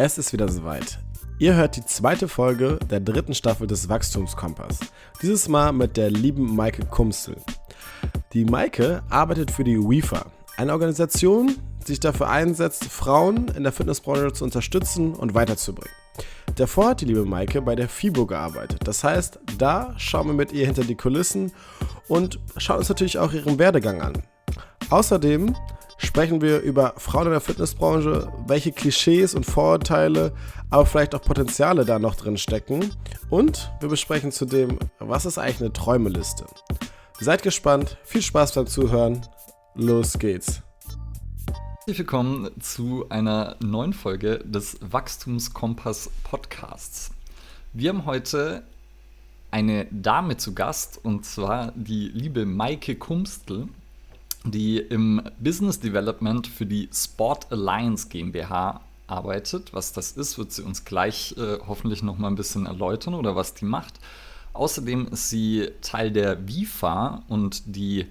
Es ist wieder soweit. Ihr hört die zweite Folge der dritten Staffel des Wachstumskompass. Dieses Mal mit der lieben Maike Kumstel. Die Maike arbeitet für die WIFA, eine Organisation, die sich dafür einsetzt, Frauen in der Fitnessbranche zu unterstützen und weiterzubringen. Davor hat die liebe Maike bei der FIBO gearbeitet. Das heißt, da schauen wir mit ihr hinter die Kulissen und schauen uns natürlich auch ihren Werdegang an. Außerdem sprechen wir über Frauen in der Fitnessbranche, welche Klischees und Vorurteile, aber vielleicht auch Potenziale da noch drin stecken. Und wir besprechen zudem, was ist eigentlich eine Träumeliste. Seid gespannt, viel Spaß beim Zuhören. Los geht's. Herzlich willkommen zu einer neuen Folge des Wachstumskompass Podcasts. Wir haben heute eine Dame zu Gast und zwar die liebe Maike Kumstel die im Business Development für die Sport Alliance GmbH arbeitet. Was das ist, wird sie uns gleich äh, hoffentlich noch mal ein bisschen erläutern oder was die macht. Außerdem ist sie Teil der WIFA und die,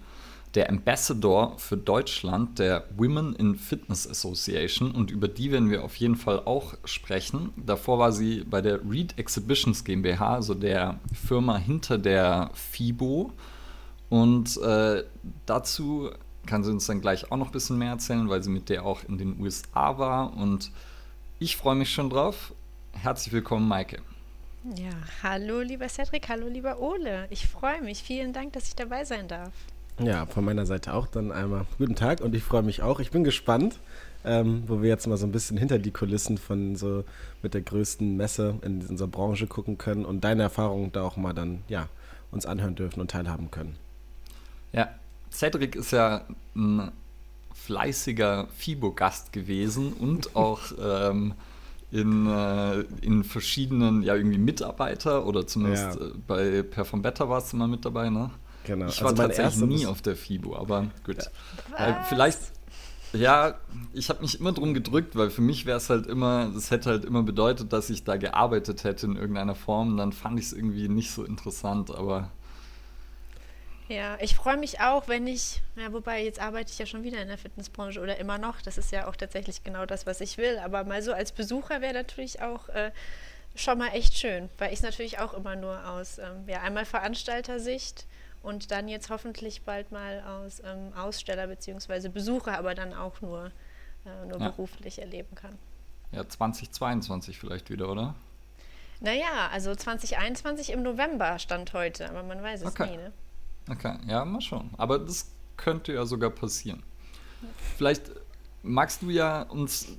der Ambassador für Deutschland der Women in Fitness Association und über die werden wir auf jeden Fall auch sprechen. Davor war sie bei der Reed Exhibitions GmbH, also der Firma hinter der FIBO. Und äh, dazu kann sie uns dann gleich auch noch ein bisschen mehr erzählen, weil sie mit der auch in den USA war. Und ich freue mich schon drauf. Herzlich willkommen, Maike. Ja, hallo lieber Cedric, hallo lieber Ole. Ich freue mich. Vielen Dank, dass ich dabei sein darf. Ja, von meiner Seite auch dann einmal guten Tag und ich freue mich auch. Ich bin gespannt, ähm, wo wir jetzt mal so ein bisschen hinter die Kulissen von so mit der größten Messe in unserer Branche gucken können und deine Erfahrungen da auch mal dann, ja, uns anhören dürfen und teilhaben können. Ja, Cedric ist ja ein fleißiger FIBO-Gast gewesen und auch ähm, in, äh, in verschiedenen, ja, irgendwie Mitarbeiter oder zumindest ja. äh, bei Perform Better warst du mal mit dabei, ne? Genau. Ich war also tatsächlich nie auf der FIBO, aber gut. Ja. Äh, vielleicht, ja, ich habe mich immer drum gedrückt, weil für mich wäre es halt immer, das hätte halt immer bedeutet, dass ich da gearbeitet hätte in irgendeiner Form. Dann fand ich es irgendwie nicht so interessant, aber ja, ich freue mich auch, wenn ich, ja, wobei jetzt arbeite ich ja schon wieder in der Fitnessbranche oder immer noch. Das ist ja auch tatsächlich genau das, was ich will. Aber mal so als Besucher wäre natürlich auch äh, schon mal echt schön, weil ich es natürlich auch immer nur aus, ähm, ja, einmal Veranstaltersicht und dann jetzt hoffentlich bald mal aus ähm, Aussteller bzw. Besucher, aber dann auch nur, äh, nur ja. beruflich erleben kann. Ja, 2022 vielleicht wieder, oder? Naja, also 2021 im November stand heute, aber man weiß es okay. nie, ne? Okay, ja, mal schauen. Aber das könnte ja sogar passieren. Vielleicht magst du ja uns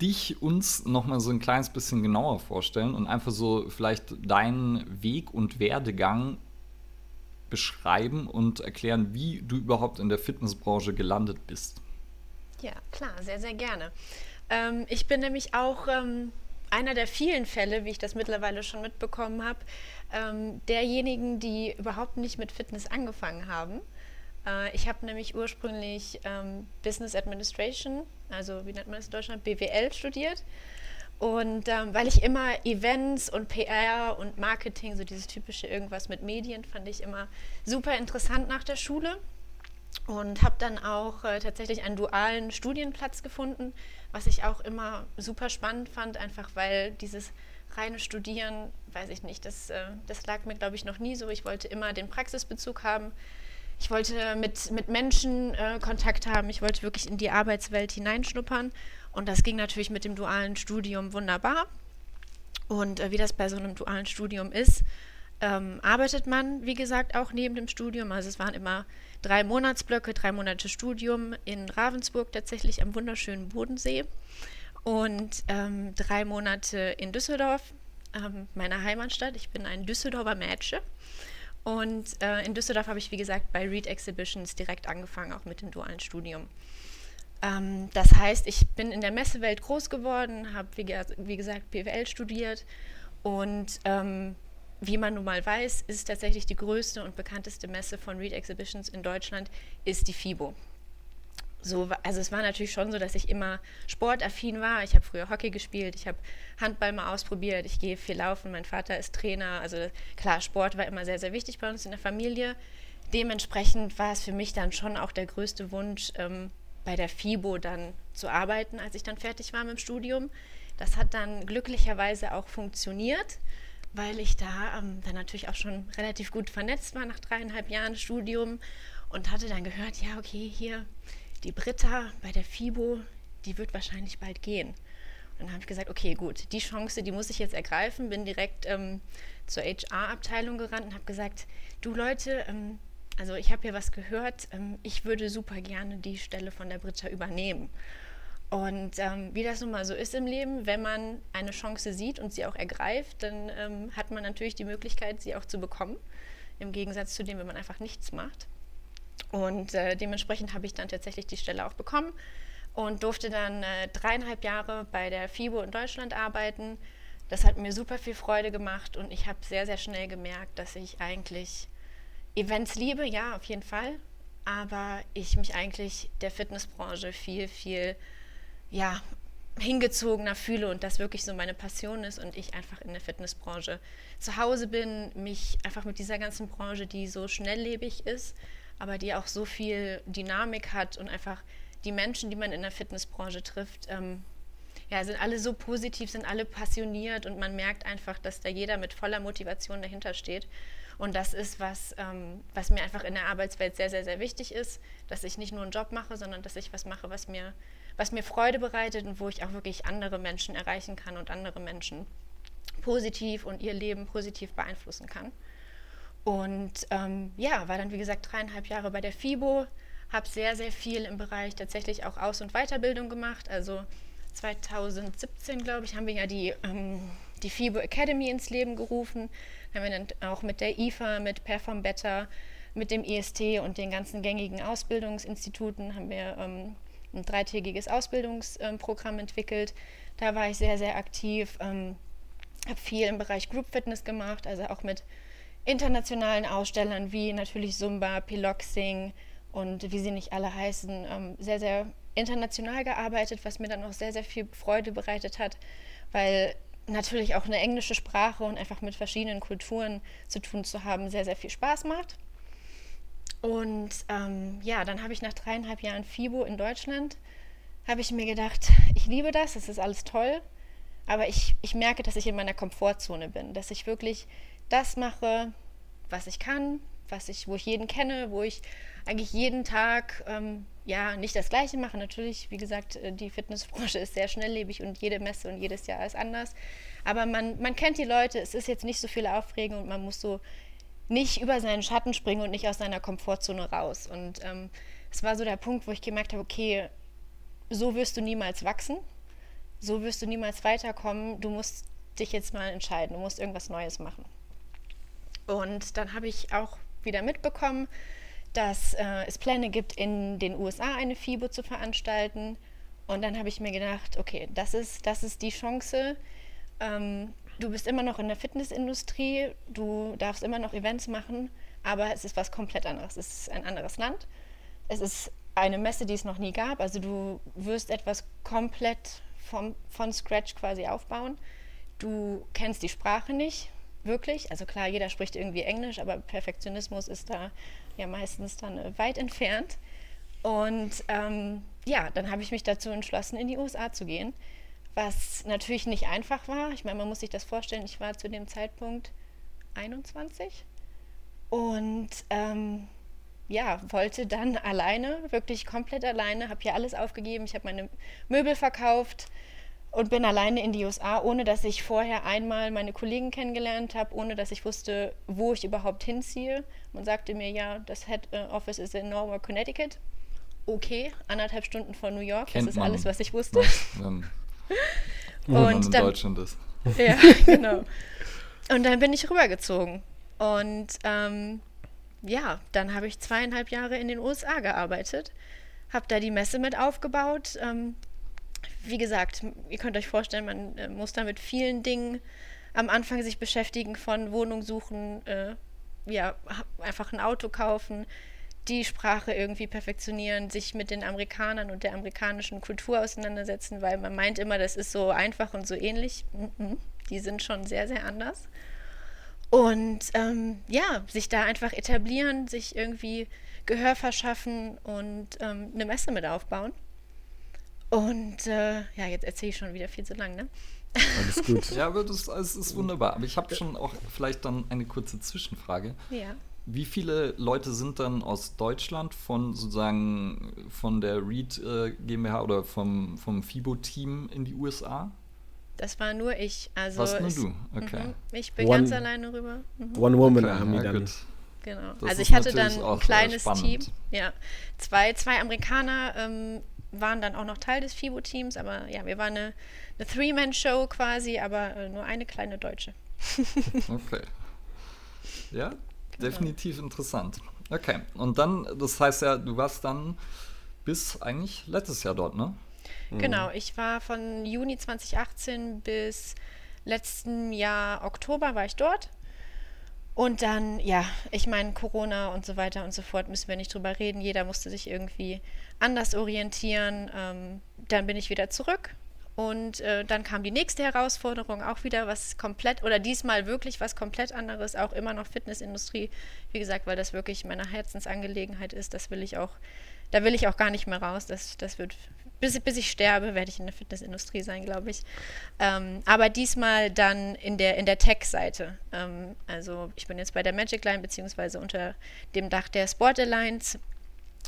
dich uns noch mal so ein kleines bisschen genauer vorstellen und einfach so vielleicht deinen Weg und Werdegang beschreiben und erklären, wie du überhaupt in der Fitnessbranche gelandet bist. Ja, klar, sehr, sehr gerne. Ähm, ich bin nämlich auch ähm, einer der vielen Fälle, wie ich das mittlerweile schon mitbekommen habe, ähm, derjenigen, die überhaupt nicht mit Fitness angefangen haben. Äh, ich habe nämlich ursprünglich ähm, Business Administration, also wie nennt man das in Deutschland, BWL studiert. Und ähm, weil ich immer Events und PR und Marketing, so dieses typische irgendwas mit Medien, fand ich immer super interessant nach der Schule und habe dann auch äh, tatsächlich einen dualen Studienplatz gefunden, was ich auch immer super spannend fand, einfach weil dieses reine Studieren, weiß ich nicht, das, äh, das lag mir, glaube ich, noch nie so. Ich wollte immer den Praxisbezug haben. Ich wollte mit, mit Menschen äh, Kontakt haben. Ich wollte wirklich in die Arbeitswelt hineinschnuppern. Und das ging natürlich mit dem dualen Studium wunderbar. Und äh, wie das bei so einem dualen Studium ist, ähm, arbeitet man, wie gesagt, auch neben dem Studium. Also es waren immer drei Monatsblöcke, drei Monate Studium in Ravensburg, tatsächlich am wunderschönen Bodensee und ähm, drei Monate in Düsseldorf, ähm, meiner Heimatstadt. Ich bin ein Düsseldorfer Mädchen. Und äh, in Düsseldorf habe ich, wie gesagt, bei Read Exhibitions direkt angefangen, auch mit dem dualen Studium. Ähm, das heißt, ich bin in der Messewelt groß geworden, habe, wie, wie, gesagt, BWL studiert und ähm, wie man nun mal weiß, ist tatsächlich die größte und bekannteste Messe von Read Exhibitions in Deutschland, ist die FIBO so, also es war natürlich schon so, dass ich immer sportaffin war. Ich habe früher Hockey gespielt, ich habe Handball mal ausprobiert, ich gehe viel laufen, mein Vater ist Trainer. Also klar, Sport war immer sehr, sehr wichtig bei uns in der Familie. Dementsprechend war es für mich dann schon auch der größte Wunsch, ähm, bei der FIBO dann zu arbeiten, als ich dann fertig war mit dem Studium. Das hat dann glücklicherweise auch funktioniert, weil ich da ähm, dann natürlich auch schon relativ gut vernetzt war nach dreieinhalb Jahren Studium und hatte dann gehört, ja, okay, hier die Britta bei der FIBO, die wird wahrscheinlich bald gehen. Und dann habe ich gesagt, okay, gut, die Chance, die muss ich jetzt ergreifen, bin direkt ähm, zur HR-Abteilung gerannt und habe gesagt, du Leute, ähm, also ich habe hier was gehört, ähm, ich würde super gerne die Stelle von der Britta übernehmen. Und ähm, wie das nun mal so ist im Leben, wenn man eine Chance sieht und sie auch ergreift, dann ähm, hat man natürlich die Möglichkeit, sie auch zu bekommen, im Gegensatz zu dem, wenn man einfach nichts macht. Und äh, dementsprechend habe ich dann tatsächlich die Stelle auch bekommen und durfte dann äh, dreieinhalb Jahre bei der FIBO in Deutschland arbeiten. Das hat mir super viel Freude gemacht und ich habe sehr, sehr schnell gemerkt, dass ich eigentlich Events liebe, ja, auf jeden Fall, aber ich mich eigentlich der Fitnessbranche viel, viel ja, hingezogener fühle und das wirklich so meine Passion ist und ich einfach in der Fitnessbranche zu Hause bin, mich einfach mit dieser ganzen Branche, die so schnelllebig ist, aber die auch so viel Dynamik hat und einfach die Menschen, die man in der Fitnessbranche trifft, ähm, ja, sind alle so positiv, sind alle passioniert und man merkt einfach, dass da jeder mit voller Motivation dahinter steht. Und das ist was, ähm, was mir einfach in der Arbeitswelt sehr, sehr, sehr wichtig ist, dass ich nicht nur einen Job mache, sondern dass ich was mache, was mir, was mir Freude bereitet und wo ich auch wirklich andere Menschen erreichen kann und andere Menschen positiv und ihr Leben positiv beeinflussen kann. Und ähm, ja, war dann wie gesagt dreieinhalb Jahre bei der FIBO, habe sehr, sehr viel im Bereich tatsächlich auch Aus- und Weiterbildung gemacht. Also 2017, glaube ich, haben wir ja die, ähm, die FIBO Academy ins Leben gerufen haben wir dann auch mit der IFA, mit Perform Better, mit dem IST und den ganzen gängigen Ausbildungsinstituten haben wir ähm, ein dreitägiges Ausbildungsprogramm entwickelt. Da war ich sehr, sehr aktiv, ähm, habe viel im Bereich Group Fitness gemacht, also auch mit internationalen Ausstellern wie natürlich Zumba, Piloxing und wie sie nicht alle heißen, ähm, sehr, sehr international gearbeitet, was mir dann auch sehr, sehr viel Freude bereitet hat, weil natürlich auch eine englische Sprache und einfach mit verschiedenen Kulturen zu tun zu haben, sehr, sehr viel Spaß macht. Und ähm, ja, dann habe ich nach dreieinhalb Jahren FIBO in Deutschland, habe ich mir gedacht, ich liebe das, das ist alles toll, aber ich, ich merke, dass ich in meiner Komfortzone bin, dass ich wirklich das mache, was ich kann, was ich, wo ich jeden kenne, wo ich eigentlich jeden Tag ähm, ja nicht das Gleiche mache. Natürlich, wie gesagt, äh, die Fitnessbranche ist sehr schnelllebig und jede Messe und jedes Jahr ist anders. Aber man, man kennt die Leute, es ist jetzt nicht so viel Aufregung und man muss so nicht über seinen Schatten springen und nicht aus seiner Komfortzone raus. Und ähm, es war so der Punkt, wo ich gemerkt habe, okay, so wirst du niemals wachsen, so wirst du niemals weiterkommen, du musst dich jetzt mal entscheiden, du musst irgendwas Neues machen. Und dann habe ich auch wieder mitbekommen, dass äh, es Pläne gibt, in den USA eine FIBO zu veranstalten. Und dann habe ich mir gedacht, okay, das ist, das ist die Chance. Ähm, du bist immer noch in der Fitnessindustrie, du darfst immer noch Events machen, aber es ist was komplett anderes. Es ist ein anderes Land. Es ist eine Messe, die es noch nie gab. Also du wirst etwas komplett vom, von Scratch quasi aufbauen. Du kennst die Sprache nicht, wirklich. Also klar, jeder spricht irgendwie Englisch, aber Perfektionismus ist da ja meistens dann äh, weit entfernt. Und ähm, ja, dann habe ich mich dazu entschlossen, in die USA zu gehen, was natürlich nicht einfach war. Ich meine, man muss sich das vorstellen, ich war zu dem Zeitpunkt 21 und ähm, ja, wollte dann alleine, wirklich komplett alleine, habe hier alles aufgegeben. Ich habe meine Möbel verkauft, und bin alleine in die USA, ohne dass ich vorher einmal meine Kollegen kennengelernt habe, ohne dass ich wusste, wo ich überhaupt hinziehe. Man sagte mir, ja, das Head äh, Office ist in Norwalk, Connecticut. Okay, anderthalb Stunden von New York, Kennt das ist alles, was ich wusste. Wenn, wenn man in dann, Deutschland ist. Ja, genau. Und dann bin ich rübergezogen. Und ähm, ja, dann habe ich zweieinhalb Jahre in den USA gearbeitet, habe da die Messe mit aufgebaut, ähm, wie gesagt, ihr könnt euch vorstellen, man äh, muss da mit vielen Dingen am Anfang sich beschäftigen, von Wohnung suchen, äh, ja, einfach ein Auto kaufen, die Sprache irgendwie perfektionieren, sich mit den Amerikanern und der amerikanischen Kultur auseinandersetzen, weil man meint immer, das ist so einfach und so ähnlich. Mhm. Die sind schon sehr, sehr anders. Und ähm, ja, sich da einfach etablieren, sich irgendwie Gehör verschaffen und ähm, eine Messe mit aufbauen. Und äh, ja, jetzt erzähle ich schon wieder viel zu lang, ne? Alles gut. ja, aber das, das ist wunderbar. Aber ich habe schon auch vielleicht dann eine kurze Zwischenfrage. Ja. Wie viele Leute sind dann aus Deutschland von sozusagen von der Reed äh, GmbH oder vom, vom FIBO-Team in die USA? Das war nur ich. Also Was nur du? Okay. Mhm, ich bin one, ganz alleine rüber. Mhm. One Woman okay, Army ja, dann. Genau. Das also ich hatte dann ein kleines Team. Ja. Zwei, zwei Amerikaner ähm, waren dann auch noch Teil des FIBO-Teams, aber ja, wir waren eine, eine Three-Man-Show quasi, aber äh, nur eine kleine Deutsche. okay. Ja, definitiv interessant. Okay, und dann, das heißt ja, du warst dann bis eigentlich letztes Jahr dort, ne? Mhm. Genau, ich war von Juni 2018 bis letzten Jahr Oktober war ich dort. Und dann, ja, ich meine, Corona und so weiter und so fort müssen wir nicht drüber reden. Jeder musste sich irgendwie anders orientieren. Ähm, dann bin ich wieder zurück und äh, dann kam die nächste Herausforderung, auch wieder was komplett, oder diesmal wirklich was komplett anderes, auch immer noch Fitnessindustrie. Wie gesagt, weil das wirklich meine Herzensangelegenheit ist, das will ich auch, da will ich auch gar nicht mehr raus. Das, das wird, bis, bis ich sterbe, werde ich in der Fitnessindustrie sein, glaube ich. Ähm, aber diesmal dann in der, in der Tech-Seite. Ähm, also ich bin jetzt bei der Magic Line, beziehungsweise unter dem Dach der Sport Alliance.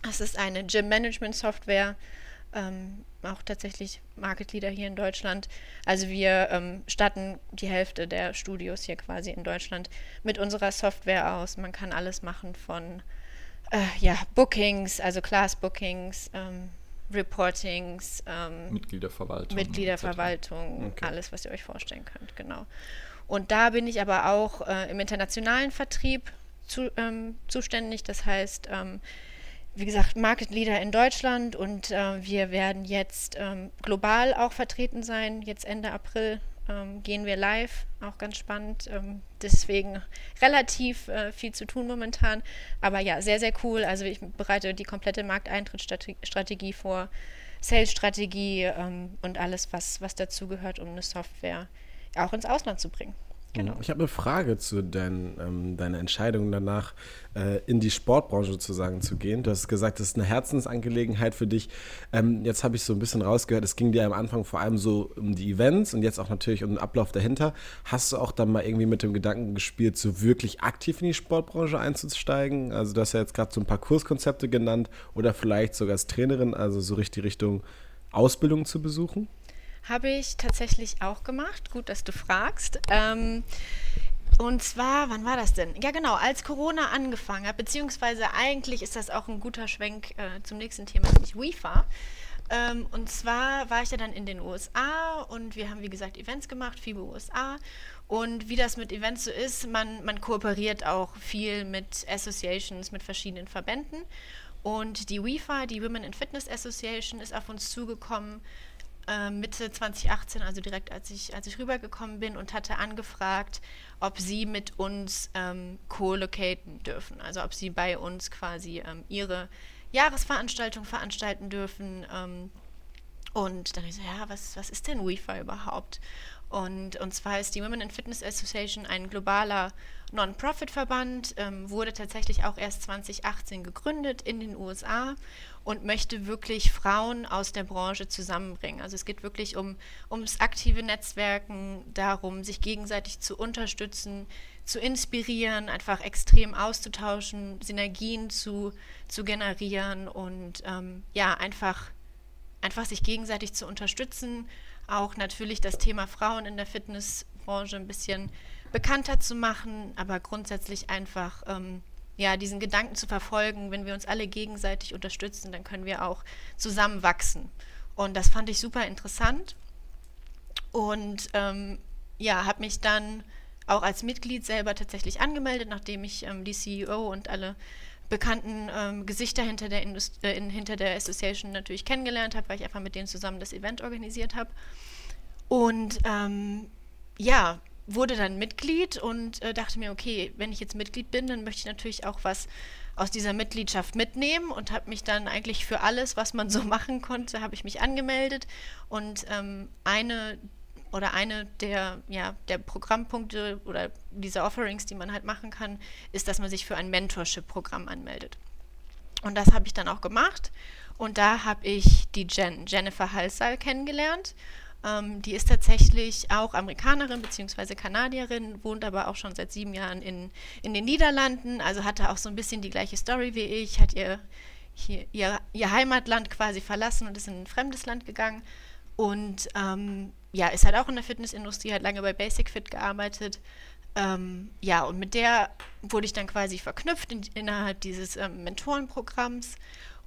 Das ist eine Gym-Management-Software. Ähm, auch tatsächlich Market Leader hier in Deutschland. Also wir ähm, statten die Hälfte der Studios hier quasi in Deutschland mit unserer Software aus. Man kann alles machen von äh, ja, Bookings, also Class-Bookings, ähm, Reportings, ähm, Mitgliederverwaltung. Mitgliederverwaltung, okay. alles, was ihr euch vorstellen könnt, genau. Und da bin ich aber auch äh, im internationalen Vertrieb zu, ähm, zuständig. Das heißt, ähm, wie gesagt, Market Leader in Deutschland und äh, wir werden jetzt ähm, global auch vertreten sein. Jetzt Ende April ähm, gehen wir live, auch ganz spannend. Ähm, deswegen relativ äh, viel zu tun momentan. Aber ja, sehr, sehr cool. Also ich bereite die komplette Markteintrittsstrategie vor, Sales-Strategie ähm, und alles, was, was dazugehört, um eine Software auch ins Ausland zu bringen. Genau. Ich habe eine Frage zu dein, ähm, deiner Entscheidung danach, äh, in die Sportbranche sozusagen zu gehen. Du hast gesagt, das ist eine Herzensangelegenheit für dich. Ähm, jetzt habe ich so ein bisschen rausgehört, es ging dir am Anfang vor allem so um die Events und jetzt auch natürlich um den Ablauf dahinter. Hast du auch dann mal irgendwie mit dem Gedanken gespielt, so wirklich aktiv in die Sportbranche einzusteigen? Also du hast ja jetzt gerade so ein paar Kurskonzepte genannt oder vielleicht sogar als Trainerin, also so richtig Richtung Ausbildung zu besuchen? Habe ich tatsächlich auch gemacht. Gut, dass du fragst. Ähm, und zwar, wann war das denn? Ja, genau, als Corona angefangen hat, beziehungsweise eigentlich ist das auch ein guter Schwenk äh, zum nächsten Thema, nämlich WIFA. Ähm, und zwar war ich ja dann in den USA und wir haben, wie gesagt, Events gemacht, FIBO USA. Und wie das mit Events so ist, man, man kooperiert auch viel mit Associations, mit verschiedenen Verbänden. Und die WIFA, die Women in Fitness Association, ist auf uns zugekommen äh, Mitte 2018, also direkt als ich, als ich rübergekommen bin und hatte angefragt, ob sie mit uns ähm, co-locaten dürfen, also ob sie bei uns quasi ähm, ihre Jahresveranstaltung veranstalten dürfen. Ähm, und dann ich so, ja, was, was ist denn WIFA überhaupt? Und, und zwar ist die Women in Fitness Association ein globaler Non-Profit-Verband, ähm, wurde tatsächlich auch erst 2018 gegründet in den USA und möchte wirklich Frauen aus der Branche zusammenbringen. Also es geht wirklich um ums aktive Netzwerken, darum, sich gegenseitig zu unterstützen, zu inspirieren, einfach extrem auszutauschen, Synergien zu, zu generieren und ähm, ja, einfach, einfach sich gegenseitig zu unterstützen. Auch natürlich das Thema Frauen in der Fitnessbranche ein bisschen bekannter zu machen, aber grundsätzlich einfach ähm, ja, diesen Gedanken zu verfolgen, wenn wir uns alle gegenseitig unterstützen, dann können wir auch zusammen wachsen. Und das fand ich super interessant. Und ähm, ja, habe mich dann auch als Mitglied selber tatsächlich angemeldet, nachdem ich ähm, die CEO und alle bekannten ähm, Gesichter hinter der, Indust äh, in, hinter der Association natürlich kennengelernt habe, weil ich einfach mit denen zusammen das Event organisiert habe. Und ähm, ja, wurde dann Mitglied und äh, dachte mir, okay, wenn ich jetzt Mitglied bin, dann möchte ich natürlich auch was aus dieser Mitgliedschaft mitnehmen und habe mich dann eigentlich für alles, was man so machen konnte, habe ich mich angemeldet und ähm, eine oder eine der, ja, der Programmpunkte oder dieser Offerings, die man halt machen kann, ist, dass man sich für ein Mentorship-Programm anmeldet. Und das habe ich dann auch gemacht. Und da habe ich die Jen, Jennifer Halsall kennengelernt. Ähm, die ist tatsächlich auch Amerikanerin bzw. Kanadierin, wohnt aber auch schon seit sieben Jahren in, in den Niederlanden, also hatte auch so ein bisschen die gleiche Story wie ich, hat ihr, hier, ihr, ihr Heimatland quasi verlassen und ist in ein fremdes Land gegangen. Und ähm, ja, ist halt auch in der Fitnessindustrie, hat lange bei Basic Fit gearbeitet. Ähm, ja, und mit der wurde ich dann quasi verknüpft in, innerhalb dieses ähm, Mentorenprogramms.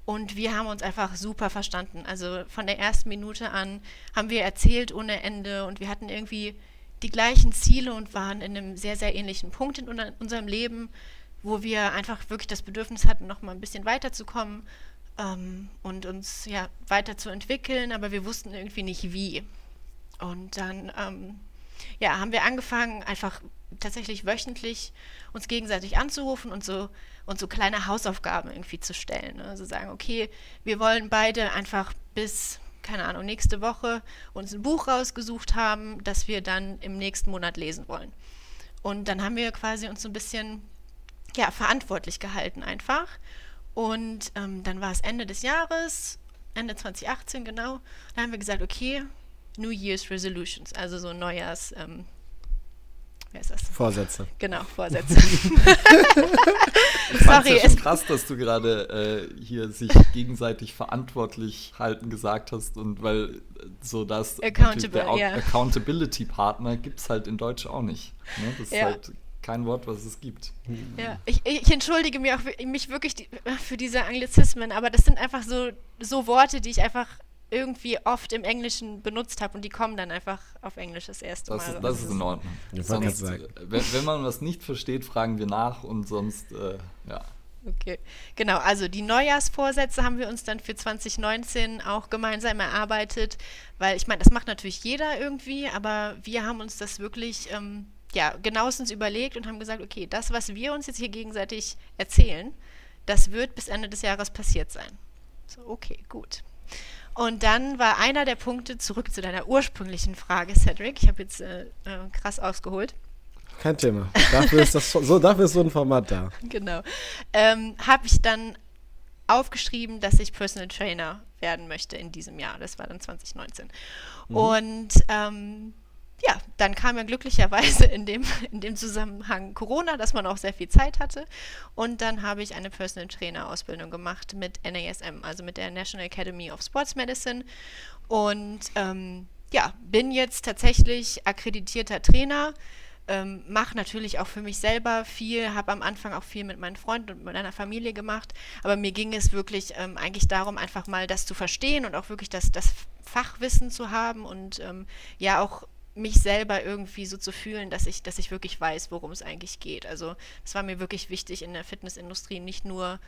Und wir haben uns einfach super verstanden. Also von der ersten Minute an haben wir erzählt ohne Ende und wir hatten irgendwie die gleichen Ziele und waren in einem sehr, sehr ähnlichen Punkt in unserem Leben, wo wir einfach wirklich das Bedürfnis hatten, noch mal ein bisschen weiterzukommen ähm, und uns ja weiterzuentwickeln, aber wir wussten irgendwie nicht wie. Und dann ähm, ja, haben wir angefangen, einfach tatsächlich wöchentlich uns gegenseitig anzurufen und so und so kleine Hausaufgaben irgendwie zu stellen. Ne? Also sagen, okay, wir wollen beide einfach bis, keine Ahnung, nächste Woche uns ein Buch rausgesucht haben, das wir dann im nächsten Monat lesen wollen. Und dann haben wir quasi uns so ein bisschen ja, verantwortlich gehalten einfach. Und ähm, dann war es Ende des Jahres, Ende 2018 genau. Da haben wir gesagt, okay, New Year's Resolutions, also so Neujahrs, ähm, wer ist das? Vorsätze. Genau, Vorsätze. Sorry. Es ist krass, dass du gerade äh, hier sich gegenseitig verantwortlich halten gesagt hast und weil äh, so das der ja. Accountability Partner gibt es halt in Deutsch auch nicht. Ne? Das ist ja. halt kein Wort, was es gibt. Ja, ich, ich entschuldige mich auch mich wirklich für diese Anglizismen, aber das sind einfach so, so Worte, die ich einfach irgendwie oft im Englischen benutzt habe und die kommen dann einfach auf Englisch das erste das Mal. Ist, das ist in Ordnung. Sonst, wenn, wenn, man was nicht versteht, fragen wir nach und sonst, äh, ja. Okay, genau. Also die Neujahrsvorsätze haben wir uns dann für 2019 auch gemeinsam erarbeitet, weil ich meine, das macht natürlich jeder irgendwie, aber wir haben uns das wirklich ähm, ja, genauestens überlegt und haben gesagt, okay, das, was wir uns jetzt hier gegenseitig erzählen, das wird bis Ende des Jahres passiert sein. So, okay, gut. Und dann war einer der Punkte, zurück zu deiner ursprünglichen Frage, Cedric, ich habe jetzt äh, äh, krass ausgeholt. Kein Thema. Dafür ist, das so, dafür ist so ein Format da. Genau. Ähm, habe ich dann aufgeschrieben, dass ich Personal Trainer werden möchte in diesem Jahr. Das war dann 2019. Mhm. Und ähm, ja, dann kam ja glücklicherweise in dem, in dem Zusammenhang Corona, dass man auch sehr viel Zeit hatte. Und dann habe ich eine Personal Trainer Ausbildung gemacht mit NASM, also mit der National Academy of Sports Medicine. Und ähm, ja, bin jetzt tatsächlich akkreditierter Trainer. Ähm, mache natürlich auch für mich selber viel, habe am Anfang auch viel mit meinen Freunden und mit meiner Familie gemacht, aber mir ging es wirklich ähm, eigentlich darum, einfach mal das zu verstehen und auch wirklich das, das Fachwissen zu haben und ähm, ja auch mich selber irgendwie so zu fühlen, dass ich, dass ich wirklich weiß, worum es eigentlich geht. Also es war mir wirklich wichtig in der Fitnessindustrie nicht nur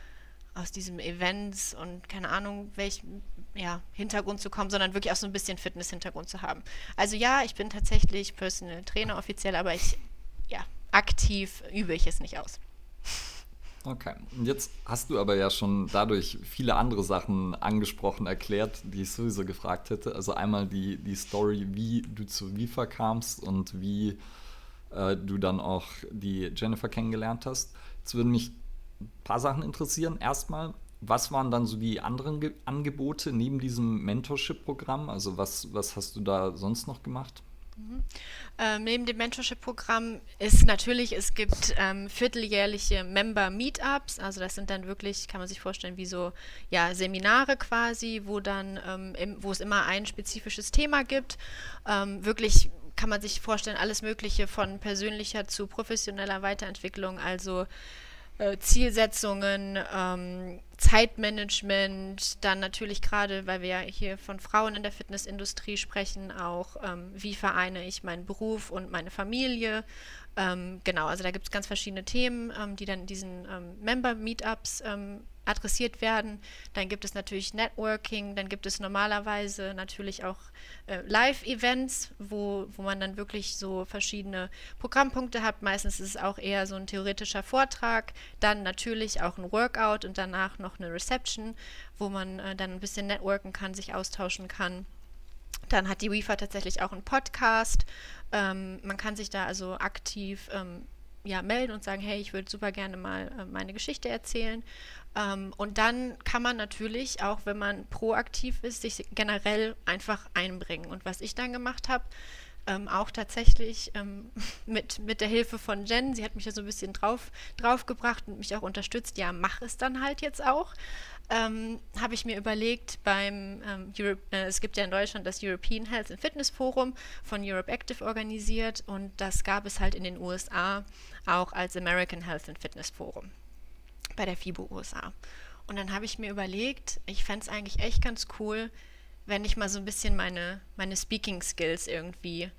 aus diesem Events und keine Ahnung, welchen ja, Hintergrund zu kommen, sondern wirklich auch so ein bisschen Fitness-Hintergrund zu haben. Also ja, ich bin tatsächlich Personal Trainer offiziell, aber ich, ja, aktiv übe ich es nicht aus. Okay, und jetzt hast du aber ja schon dadurch viele andere Sachen angesprochen, erklärt, die ich sowieso gefragt hätte. Also einmal die, die Story, wie du zu Viva kamst und wie äh, du dann auch die Jennifer kennengelernt hast. Jetzt würden mich ein paar Sachen interessieren. Erstmal, was waren dann so die anderen Ge Angebote neben diesem Mentorship-Programm? Also was, was hast du da sonst noch gemacht? Mhm. Ähm, neben dem Mentorship-Programm ist natürlich, es gibt ähm, vierteljährliche Member-Meetups, also das sind dann wirklich, kann man sich vorstellen, wie so ja, Seminare quasi, wo dann, ähm, im, wo es immer ein spezifisches Thema gibt. Ähm, wirklich kann man sich vorstellen, alles Mögliche von persönlicher zu professioneller Weiterentwicklung, also äh, Zielsetzungen, ähm, Zeitmanagement, dann natürlich gerade, weil wir ja hier von Frauen in der Fitnessindustrie sprechen, auch ähm, wie vereine ich meinen Beruf und meine Familie. Ähm, genau, also da gibt es ganz verschiedene Themen, ähm, die dann in diesen ähm, Member-Meetups ähm, adressiert werden. Dann gibt es natürlich Networking, dann gibt es normalerweise natürlich auch äh, Live-Events, wo, wo man dann wirklich so verschiedene Programmpunkte hat. Meistens ist es auch eher so ein theoretischer Vortrag, dann natürlich auch ein Workout und danach noch eine Reception, wo man äh, dann ein bisschen networken kann, sich austauschen kann. Dann hat die WIFA tatsächlich auch einen Podcast. Ähm, man kann sich da also aktiv ähm, ja, melden und sagen, hey, ich würde super gerne mal äh, meine Geschichte erzählen. Ähm, und dann kann man natürlich, auch wenn man proaktiv ist, sich generell einfach einbringen. Und was ich dann gemacht habe, ähm, auch tatsächlich ähm, mit, mit der Hilfe von Jen, sie hat mich ja so ein bisschen drauf, draufgebracht und mich auch unterstützt, ja, mach es dann halt jetzt auch. Ähm, habe ich mir überlegt, beim ähm, Europe, äh, es gibt ja in Deutschland das European Health and Fitness Forum von Europe Active organisiert und das gab es halt in den USA auch als American Health and Fitness Forum bei der FIBO USA. Und dann habe ich mir überlegt, ich fände es eigentlich echt ganz cool, wenn ich mal so ein bisschen meine, meine Speaking-Skills irgendwie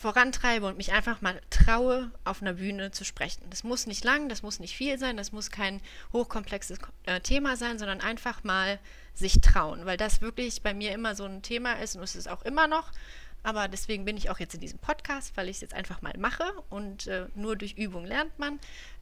vorantreibe und mich einfach mal traue, auf einer Bühne zu sprechen. Das muss nicht lang, das muss nicht viel sein, das muss kein hochkomplexes äh, Thema sein, sondern einfach mal sich trauen, weil das wirklich bei mir immer so ein Thema ist und es ist auch immer noch. Aber deswegen bin ich auch jetzt in diesem Podcast, weil ich es jetzt einfach mal mache und äh, nur durch Übung lernt man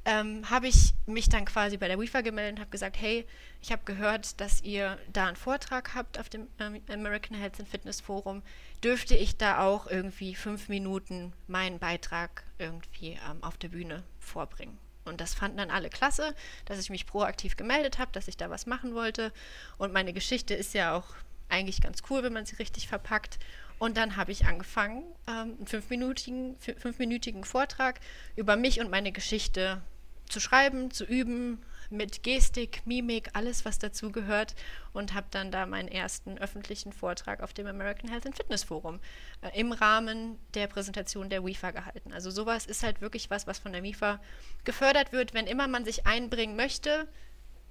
ähm, habe ich mich dann quasi bei der WIFA gemeldet und habe gesagt, hey, ich habe gehört, dass ihr da einen Vortrag habt auf dem ähm, American Health and Fitness Forum. Dürfte ich da auch irgendwie fünf Minuten meinen Beitrag irgendwie ähm, auf der Bühne vorbringen? Und das fanden dann alle klasse, dass ich mich proaktiv gemeldet habe, dass ich da was machen wollte. Und meine Geschichte ist ja auch eigentlich ganz cool, wenn man sie richtig verpackt. Und dann habe ich angefangen, ähm, einen fünfminütigen, fünfminütigen Vortrag über mich und meine Geschichte zu schreiben, zu üben, mit Gestik, Mimik, alles, was dazu gehört und habe dann da meinen ersten öffentlichen Vortrag auf dem American Health and Fitness Forum äh, im Rahmen der Präsentation der WIFA gehalten. Also sowas ist halt wirklich was, was von der WIFA gefördert wird. Wenn immer man sich einbringen möchte,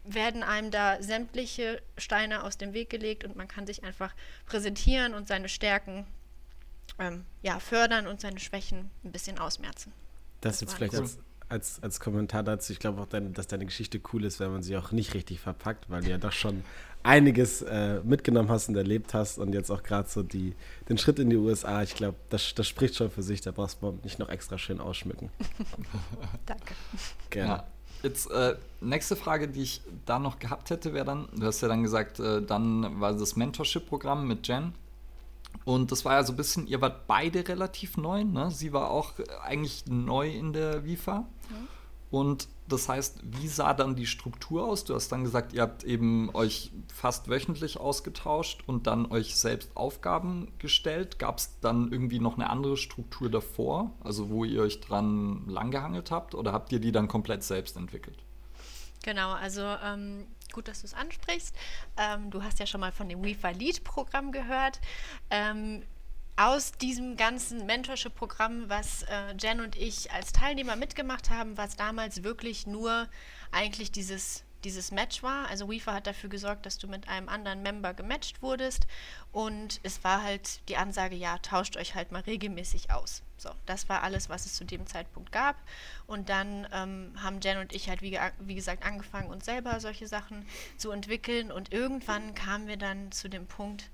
werden einem da sämtliche Steine aus dem Weg gelegt und man kann sich einfach präsentieren und seine Stärken ähm, ja, fördern und seine Schwächen ein bisschen ausmerzen. Das, das jetzt vielleicht cool. als, als, als Kommentar dazu. Ich glaube auch, dein, dass deine Geschichte cool ist, wenn man sie auch nicht richtig verpackt, weil du ja doch schon einiges äh, mitgenommen hast und erlebt hast und jetzt auch gerade so die, den Schritt in die USA. Ich glaube, das, das spricht schon für sich. Da brauchst du nicht noch extra schön ausschmücken. Danke. Gerne. Ja. Jetzt äh, nächste Frage, die ich da noch gehabt hätte, wäre dann, du hast ja dann gesagt, äh, dann war das Mentorship-Programm mit Jen. Und das war ja so ein bisschen, ihr wart beide relativ neu, ne? Sie war auch eigentlich neu in der WIFA. Mhm. Und das heißt, wie sah dann die Struktur aus? Du hast dann gesagt, ihr habt eben euch fast wöchentlich ausgetauscht und dann euch selbst Aufgaben gestellt. Gab es dann irgendwie noch eine andere Struktur davor, also wo ihr euch dran langgehangelt habt, oder habt ihr die dann komplett selbst entwickelt? Genau, also ähm, gut, dass du es ansprichst. Ähm, du hast ja schon mal von dem WIFA Lead-Programm gehört. Ähm, aus diesem ganzen Mentorship-Programm, was äh, Jen und ich als Teilnehmer mitgemacht haben, was damals wirklich nur eigentlich dieses, dieses Match war. Also WIFA hat dafür gesorgt, dass du mit einem anderen Member gematcht wurdest und es war halt die Ansage, ja, tauscht euch halt mal regelmäßig aus. So, das war alles, was es zu dem Zeitpunkt gab. Und dann ähm, haben Jen und ich halt, wie, wie gesagt, angefangen, uns selber solche Sachen zu entwickeln. Und irgendwann kamen wir dann zu dem Punkt,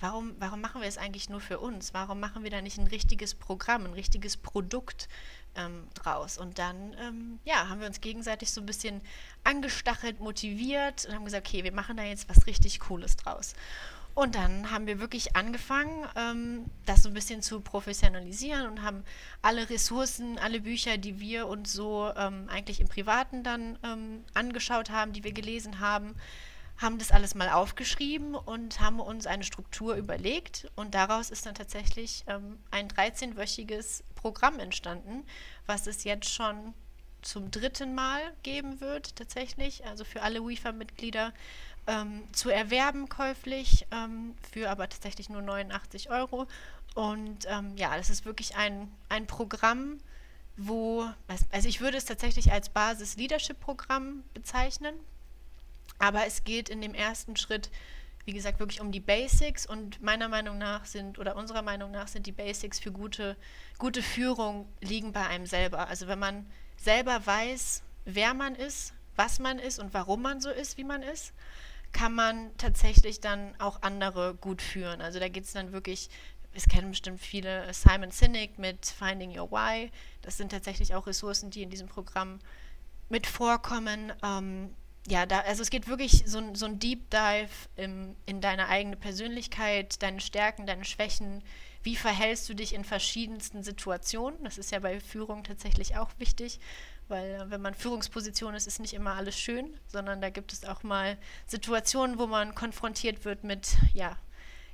warum, warum machen wir es eigentlich nur für uns? Warum machen wir da nicht ein richtiges Programm, ein richtiges Produkt ähm, draus? Und dann, ähm, ja, haben wir uns gegenseitig so ein bisschen angestachelt, motiviert und haben gesagt, okay, wir machen da jetzt was richtig Cooles draus. Und dann haben wir wirklich angefangen, ähm, das so ein bisschen zu professionalisieren und haben alle Ressourcen, alle Bücher, die wir uns so ähm, eigentlich im Privaten dann ähm, angeschaut haben, die wir gelesen haben, haben das alles mal aufgeschrieben und haben uns eine Struktur überlegt. Und daraus ist dann tatsächlich ähm, ein 13-wöchiges Programm entstanden, was es jetzt schon zum dritten Mal geben wird, tatsächlich. Also für alle WIFA-Mitglieder ähm, zu erwerben käuflich, ähm, für aber tatsächlich nur 89 Euro. Und ähm, ja, das ist wirklich ein, ein Programm, wo, also ich würde es tatsächlich als Basis-Leadership-Programm bezeichnen. Aber es geht in dem ersten Schritt, wie gesagt, wirklich um die Basics und meiner Meinung nach sind oder unserer Meinung nach sind die Basics für gute, gute Führung liegen bei einem selber. Also wenn man selber weiß, wer man ist, was man ist und warum man so ist, wie man ist, kann man tatsächlich dann auch andere gut führen. Also da geht es dann wirklich, es kennen bestimmt viele Simon Sinek mit Finding Your Why. Das sind tatsächlich auch Ressourcen, die in diesem Programm mit vorkommen. Ähm, ja, da, also es geht wirklich so, so ein Deep Dive im, in deine eigene Persönlichkeit, deine Stärken, deine Schwächen. Wie verhältst du dich in verschiedensten Situationen? Das ist ja bei Führung tatsächlich auch wichtig. weil äh, wenn man Führungsposition ist, ist nicht immer alles schön, sondern da gibt es auch mal Situationen, wo man konfrontiert wird mit, ja,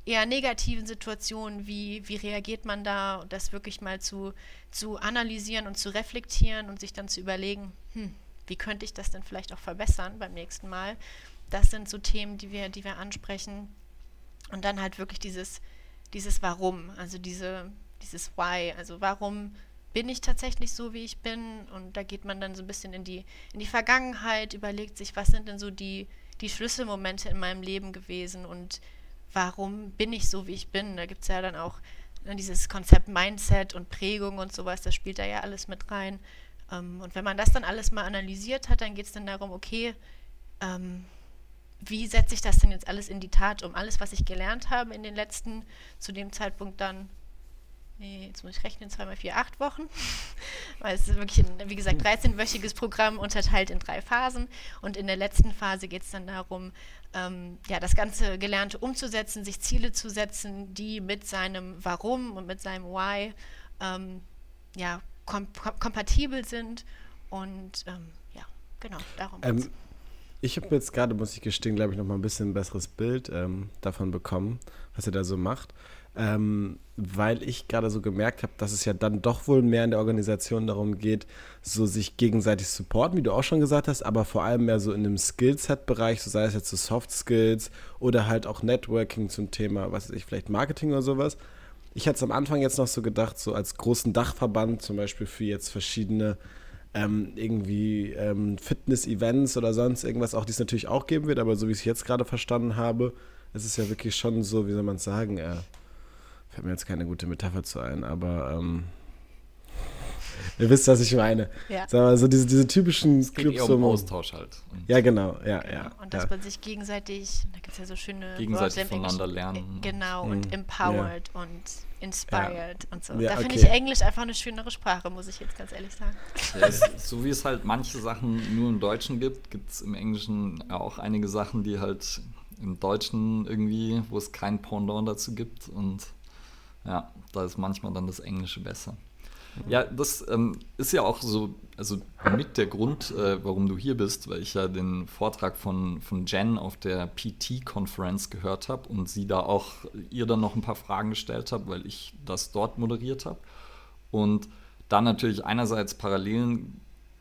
eher negativen Situationen, wie, wie reagiert man da und das wirklich mal zu, zu analysieren und zu reflektieren und sich dann zu überlegen, hm, wie könnte ich das denn vielleicht auch verbessern beim nächsten Mal. Das sind so Themen, die wir, die wir ansprechen. Und dann halt wirklich dieses, dieses Warum, also diese, dieses Why, also warum bin ich tatsächlich so, wie ich bin? Und da geht man dann so ein bisschen in die, in die Vergangenheit, überlegt sich, was sind denn so die, die Schlüsselmomente in meinem Leben gewesen und warum bin ich so, wie ich bin? Da gibt es ja dann auch ne, dieses Konzept Mindset und Prägung und sowas, das spielt da ja alles mit rein. Ähm, und wenn man das dann alles mal analysiert hat, dann geht es dann darum, okay, ähm, wie setze ich das denn jetzt alles in die Tat, um alles, was ich gelernt habe in den letzten, zu dem Zeitpunkt dann nee, jetzt muss ich rechnen, zweimal vier, acht Wochen. Weil es ist wirklich, ein, wie gesagt, 13-wöchiges Programm unterteilt in drei Phasen. Und in der letzten Phase geht es dann darum, ähm, ja, das ganze Gelernte umzusetzen, sich Ziele zu setzen, die mit seinem Warum und mit seinem Why ähm, ja, kom kom kompatibel sind. Und ähm, ja, genau, darum ähm, Ich habe jetzt gerade, muss ich gestehen, glaube ich, noch mal ein bisschen ein besseres Bild ähm, davon bekommen, was er da so macht ähm, weil ich gerade so gemerkt habe, dass es ja dann doch wohl mehr in der Organisation darum geht, so sich gegenseitig supporten, wie du auch schon gesagt hast, aber vor allem mehr so in einem Skillset-Bereich, so sei es jetzt so Soft Skills oder halt auch Networking zum Thema, was weiß ich, vielleicht Marketing oder sowas. Ich hatte es am Anfang jetzt noch so gedacht, so als großen Dachverband, zum Beispiel für jetzt verschiedene ähm, irgendwie ähm, Fitness-Events oder sonst irgendwas, auch die es natürlich auch geben wird, aber so wie ich es jetzt gerade verstanden habe, ist es ja wirklich schon so, wie soll man es sagen, äh, fällt mir jetzt keine gute Metapher zu ein, aber ähm, ihr wisst, was ich meine. Ja. So diese, diese typischen es geht Clubs. Um Austausch halt. Und ja, genau, ja, genau. ja. Und dass ja. man sich gegenseitig, da gibt es ja so schöne gegenseitig voneinander lernen. Genau, und mhm. empowered ja. und inspired und so. da finde ich Englisch einfach eine schönere Sprache, muss ich jetzt ganz ehrlich sagen. So wie es halt manche Sachen nur im Deutschen gibt, gibt es im Englischen auch einige Sachen, die halt im Deutschen irgendwie, wo es kein Pendant dazu gibt und ja, da ist manchmal dann das Englische besser. Ja, das ähm, ist ja auch so, also mit der Grund, äh, warum du hier bist, weil ich ja den Vortrag von, von Jen auf der PT-Conference gehört habe und sie da auch ihr dann noch ein paar Fragen gestellt habe, weil ich das dort moderiert habe. Und da natürlich einerseits Parallelen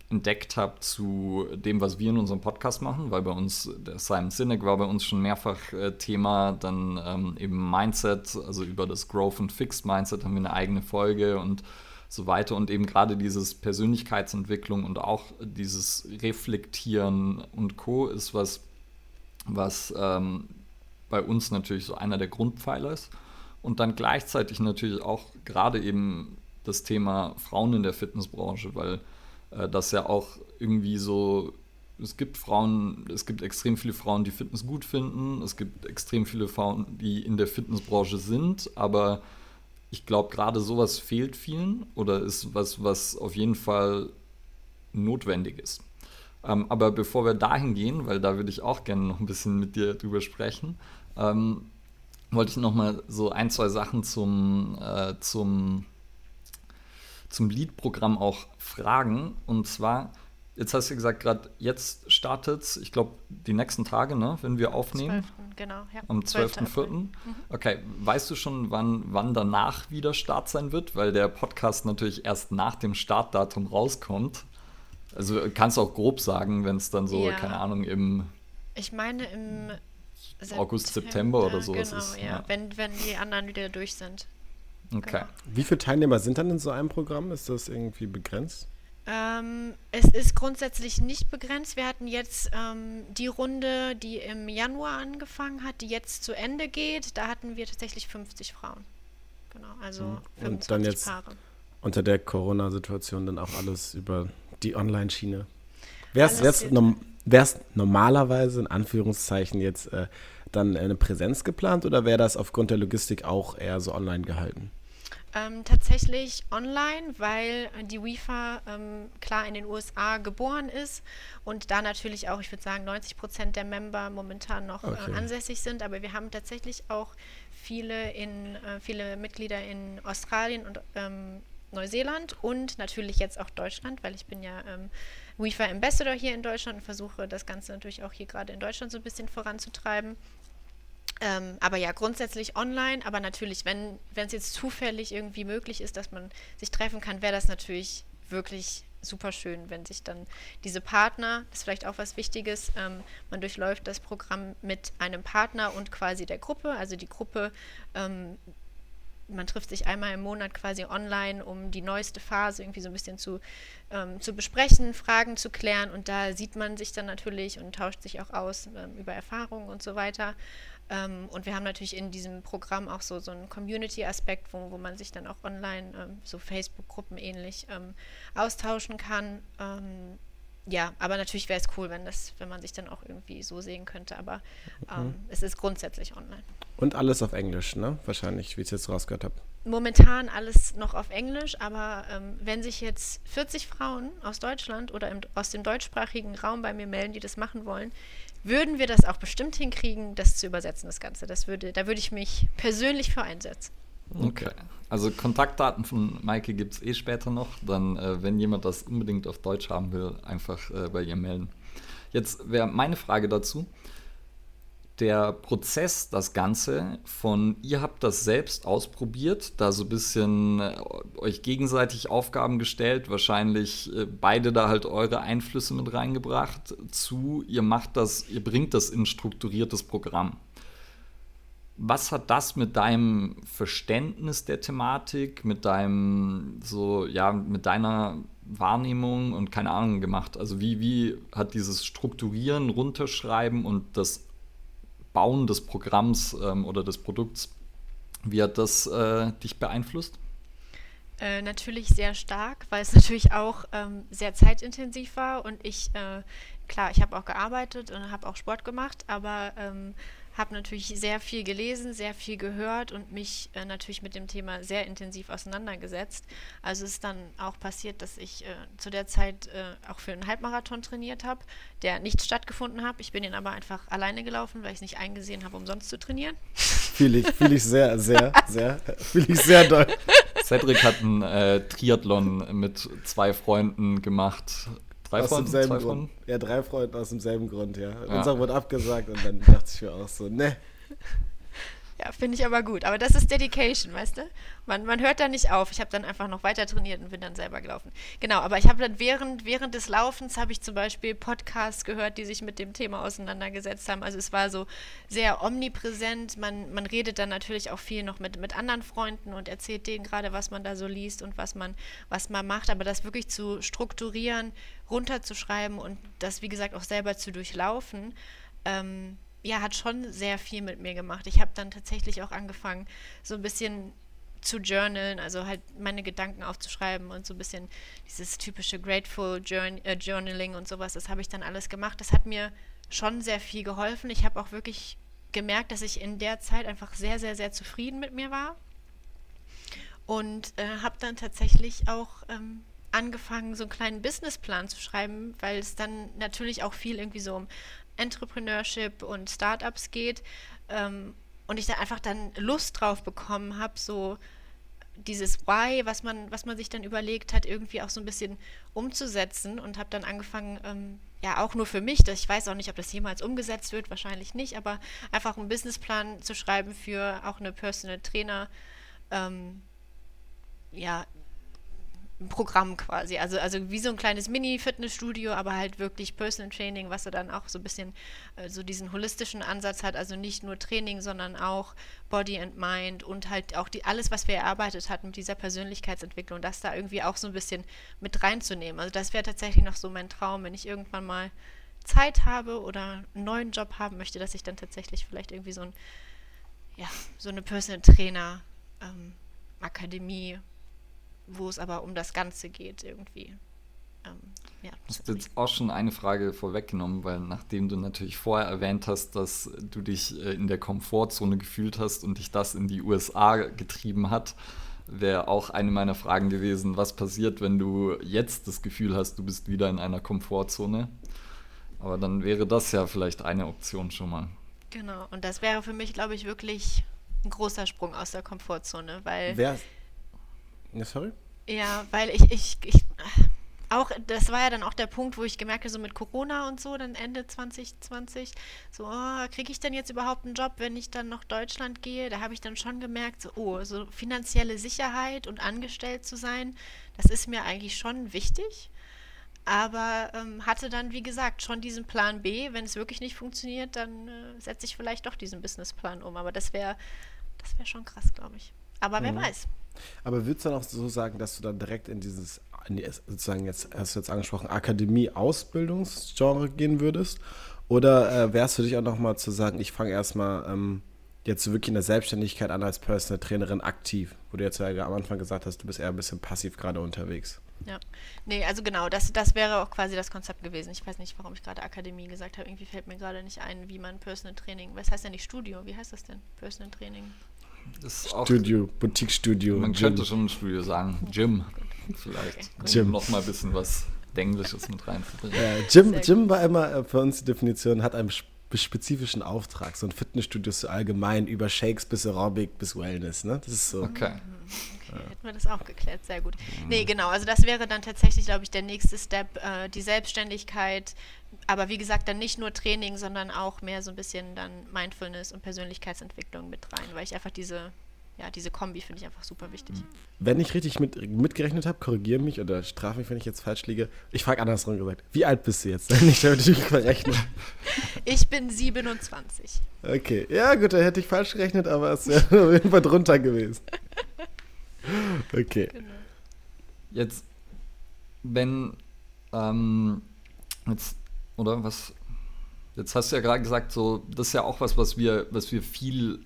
entdeckt habe zu dem, was wir in unserem Podcast machen, weil bei uns, der Simon Sinek war bei uns schon mehrfach äh, Thema, dann ähm, eben Mindset, also über das Growth und Fixed Mindset haben wir eine eigene Folge und so weiter und eben gerade dieses Persönlichkeitsentwicklung und auch dieses Reflektieren und Co. ist was, was ähm, bei uns natürlich so einer der Grundpfeiler ist. Und dann gleichzeitig natürlich auch gerade eben das Thema Frauen in der Fitnessbranche, weil äh, dass ja auch irgendwie so, es gibt Frauen, es gibt extrem viele Frauen, die Fitness gut finden, es gibt extrem viele Frauen, die in der Fitnessbranche sind, aber ich glaube, gerade sowas fehlt vielen oder ist was, was auf jeden Fall notwendig ist. Ähm, aber bevor wir dahin gehen, weil da würde ich auch gerne noch ein bisschen mit dir drüber sprechen, ähm, wollte ich noch mal so ein, zwei Sachen zum, äh, zum zum Lead-Programm auch fragen. Und zwar, jetzt hast du gesagt, gerade jetzt startet es, ich glaube, die nächsten Tage, ne, wenn wir aufnehmen. 12. Genau, ja. Am 12.04. Mhm. Okay, weißt du schon, wann, wann danach wieder Start sein wird? Weil der Podcast natürlich erst nach dem Startdatum rauskommt. Also kannst du auch grob sagen, wenn es dann so, ja. keine Ahnung, im. Ich meine im August, September oder so genau, ist. Ja, ja. Wenn, wenn die anderen wieder durch sind. Okay. Genau. Wie viele Teilnehmer sind dann in so einem Programm? Ist das irgendwie begrenzt? Ähm, es ist grundsätzlich nicht begrenzt. Wir hatten jetzt ähm, die Runde, die im Januar angefangen hat, die jetzt zu Ende geht. Da hatten wir tatsächlich 50 Frauen. Genau, also mhm. 25 Und dann jetzt Paare. Unter der Corona-Situation dann auch alles über die Online-Schiene. Wäre es nom normalerweise in Anführungszeichen jetzt äh, dann eine Präsenz geplant oder wäre das aufgrund der Logistik auch eher so online gehalten? Ähm, tatsächlich online, weil die WIFA ähm, klar in den USA geboren ist und da natürlich auch, ich würde sagen, 90 Prozent der Member momentan noch äh, okay. äh, ansässig sind. Aber wir haben tatsächlich auch viele, in, äh, viele Mitglieder in Australien und ähm, Neuseeland und natürlich jetzt auch Deutschland, weil ich bin ja ähm, WIFA Ambassador hier in Deutschland und versuche das Ganze natürlich auch hier gerade in Deutschland so ein bisschen voranzutreiben. Ähm, aber ja, grundsätzlich online, aber natürlich, wenn es jetzt zufällig irgendwie möglich ist, dass man sich treffen kann, wäre das natürlich wirklich super schön, wenn sich dann diese Partner, das ist vielleicht auch was Wichtiges, ähm, man durchläuft das Programm mit einem Partner und quasi der Gruppe. Also die Gruppe ähm, man trifft sich einmal im Monat quasi online, um die neueste Phase irgendwie so ein bisschen zu, ähm, zu besprechen, Fragen zu klären. Und da sieht man sich dann natürlich und tauscht sich auch aus ähm, über Erfahrungen und so weiter. Ähm, und wir haben natürlich in diesem Programm auch so, so einen Community-Aspekt, wo, wo man sich dann auch online, ähm, so Facebook-Gruppen ähnlich, ähm, austauschen kann. Ähm, ja, aber natürlich wäre es cool, wenn das, wenn man sich dann auch irgendwie so sehen könnte. Aber mhm. es ist grundsätzlich online. Und alles auf Englisch, ne? Wahrscheinlich, wie ich es jetzt rausgehört habe. Momentan alles noch auf Englisch, aber ähm, wenn sich jetzt 40 Frauen aus Deutschland oder im, aus dem deutschsprachigen Raum bei mir melden, die das machen wollen, würden wir das auch bestimmt hinkriegen, das zu übersetzen, das Ganze. Das würde, da würde ich mich persönlich für einsetzen. Okay. Also Kontaktdaten von Maike gibt es eh später noch. Dann, äh, wenn jemand das unbedingt auf Deutsch haben will, einfach äh, bei ihr melden. Jetzt wäre meine Frage dazu der Prozess, das Ganze, von ihr habt das selbst ausprobiert, da so ein bisschen äh, euch gegenseitig Aufgaben gestellt, wahrscheinlich äh, beide da halt eure Einflüsse mit reingebracht, zu ihr macht das, ihr bringt das in ein strukturiertes Programm. Was hat das mit deinem Verständnis der Thematik, mit deinem, so, ja, mit deiner Wahrnehmung und keine Ahnung gemacht? Also wie, wie hat dieses Strukturieren, Runterschreiben und das Bauen des Programms ähm, oder des Produkts, wie hat das äh, dich beeinflusst? Äh, natürlich sehr stark, weil es natürlich auch ähm, sehr zeitintensiv war und ich, äh, klar, ich habe auch gearbeitet und habe auch Sport gemacht, aber ähm, habe natürlich sehr viel gelesen, sehr viel gehört und mich äh, natürlich mit dem Thema sehr intensiv auseinandergesetzt. Also es ist dann auch passiert, dass ich äh, zu der Zeit äh, auch für einen Halbmarathon trainiert habe, der nicht stattgefunden hat. Ich bin ihn aber einfach alleine gelaufen, weil ich es nicht eingesehen habe, umsonst zu trainieren. Fühle ich, fühl ich sehr, sehr, sehr, fühle ich sehr doll. Cedric hat einen äh, Triathlon mit zwei Freunden gemacht Drei aus Freunden, demselben Grund. Freunden? Ja, drei Freunde aus demselben Grund, ja. ja. Unser wurde abgesagt und dann dachte ich mir auch so, ne. Ja, finde ich aber gut. Aber das ist Dedication, weißt du? Man, man hört da nicht auf. Ich habe dann einfach noch weiter trainiert und bin dann selber gelaufen. Genau, aber ich habe dann während, während des Laufens habe ich zum Beispiel Podcasts gehört, die sich mit dem Thema auseinandergesetzt haben. Also es war so sehr omnipräsent. Man, man redet dann natürlich auch viel noch mit, mit anderen Freunden und erzählt denen gerade, was man da so liest und was man, was man macht. Aber das wirklich zu strukturieren, runterzuschreiben und das, wie gesagt, auch selber zu durchlaufen, ähm, ja, hat schon sehr viel mit mir gemacht. Ich habe dann tatsächlich auch angefangen, so ein bisschen zu journalen, also halt meine Gedanken aufzuschreiben und so ein bisschen dieses typische Grateful Journ äh, Journaling und sowas, das habe ich dann alles gemacht. Das hat mir schon sehr viel geholfen. Ich habe auch wirklich gemerkt, dass ich in der Zeit einfach sehr, sehr, sehr zufrieden mit mir war. Und äh, habe dann tatsächlich auch ähm, angefangen, so einen kleinen Businessplan zu schreiben, weil es dann natürlich auch viel irgendwie so um Entrepreneurship und Startups geht. Ähm, und ich da einfach dann Lust drauf bekommen habe, so dieses Why, was man, was man sich dann überlegt hat, irgendwie auch so ein bisschen umzusetzen und habe dann angefangen, ähm, ja auch nur für mich, ich weiß auch nicht, ob das jemals umgesetzt wird, wahrscheinlich nicht, aber einfach einen Businessplan zu schreiben für auch eine Personal Trainer, ähm, ja, Programm quasi. Also, also wie so ein kleines Mini-Fitnessstudio, aber halt wirklich Personal Training, was er dann auch so ein bisschen äh, so diesen holistischen Ansatz hat. Also nicht nur Training, sondern auch Body and Mind und halt auch die, alles, was wir erarbeitet hatten mit dieser Persönlichkeitsentwicklung, das da irgendwie auch so ein bisschen mit reinzunehmen. Also das wäre tatsächlich noch so mein Traum, wenn ich irgendwann mal Zeit habe oder einen neuen Job haben möchte, dass ich dann tatsächlich vielleicht irgendwie so ein, ja, so eine Personal Trainer ähm, Akademie wo es aber um das Ganze geht irgendwie. Ähm, ja, du hast jetzt auch schon eine Frage vorweggenommen, weil nachdem du natürlich vorher erwähnt hast, dass du dich äh, in der Komfortzone gefühlt hast und dich das in die USA getrieben hat, wäre auch eine meiner Fragen gewesen, was passiert, wenn du jetzt das Gefühl hast, du bist wieder in einer Komfortzone. Aber dann wäre das ja vielleicht eine Option schon mal. Genau, und das wäre für mich, glaube ich, wirklich ein großer Sprung aus der Komfortzone, weil... Wer, ja, sorry? Ja, weil ich, ich, ich auch, das war ja dann auch der Punkt, wo ich gemerkt habe, so mit Corona und so, dann Ende 2020, so, oh, kriege ich denn jetzt überhaupt einen Job, wenn ich dann nach Deutschland gehe? Da habe ich dann schon gemerkt, so, oh, so finanzielle Sicherheit und angestellt zu sein, das ist mir eigentlich schon wichtig. Aber ähm, hatte dann, wie gesagt, schon diesen Plan B. Wenn es wirklich nicht funktioniert, dann äh, setze ich vielleicht doch diesen Businessplan um. Aber das wäre das wär schon krass, glaube ich. Aber mhm. wer weiß. Aber würdest du dann auch so sagen, dass du dann direkt in dieses, in die, sozusagen jetzt, hast du jetzt angesprochen, Akademie-Ausbildungsgenre gehen würdest? Oder äh, wärst du dich auch nochmal zu sagen, ich fange erstmal ähm, jetzt wirklich in der Selbstständigkeit an als Personal Trainerin aktiv? Wo du jetzt ja am Anfang gesagt hast, du bist eher ein bisschen passiv gerade unterwegs. Ja, nee, also genau, das, das wäre auch quasi das Konzept gewesen. Ich weiß nicht, warum ich gerade Akademie gesagt habe. Irgendwie fällt mir gerade nicht ein, wie man Personal Training, was heißt denn nicht Studio? Wie heißt das denn? Personal Training? Studio, Boutique-Studio. Man Gym. könnte schon ein Studio sagen. Gym. Vielleicht. Gym. Noch mal ein bisschen was Englisches mit reinzubringen. Ja, Gym, Gym war immer äh, für uns die Definition, hat einen spezifischen Auftrag. So ein Fitnessstudio ist so allgemein über Shakes bis Aerobic bis Wellness. Ne? Das ist so. Okay. Okay. Hätten wir das auch geklärt, sehr gut. Nee, genau, also das wäre dann tatsächlich, glaube ich, der nächste Step, äh, die Selbstständigkeit, aber wie gesagt, dann nicht nur Training, sondern auch mehr so ein bisschen dann Mindfulness und Persönlichkeitsentwicklung mit rein, weil ich einfach diese, ja, diese Kombi finde ich einfach super wichtig. Wenn ich richtig mit, mitgerechnet habe, korrigiere mich oder strafe mich, wenn ich jetzt falsch liege. Ich frage andersrum gesagt, wie alt bist du jetzt? nicht, damit ich verrechne. Ich bin 27. Okay, ja gut, da hätte ich falsch gerechnet, aber es wäre auf jeden Fall drunter gewesen. Okay. Genau. Jetzt, wenn ähm, jetzt oder was? Jetzt hast du ja gerade gesagt, so, das ist ja auch was, was wir, was wir viel,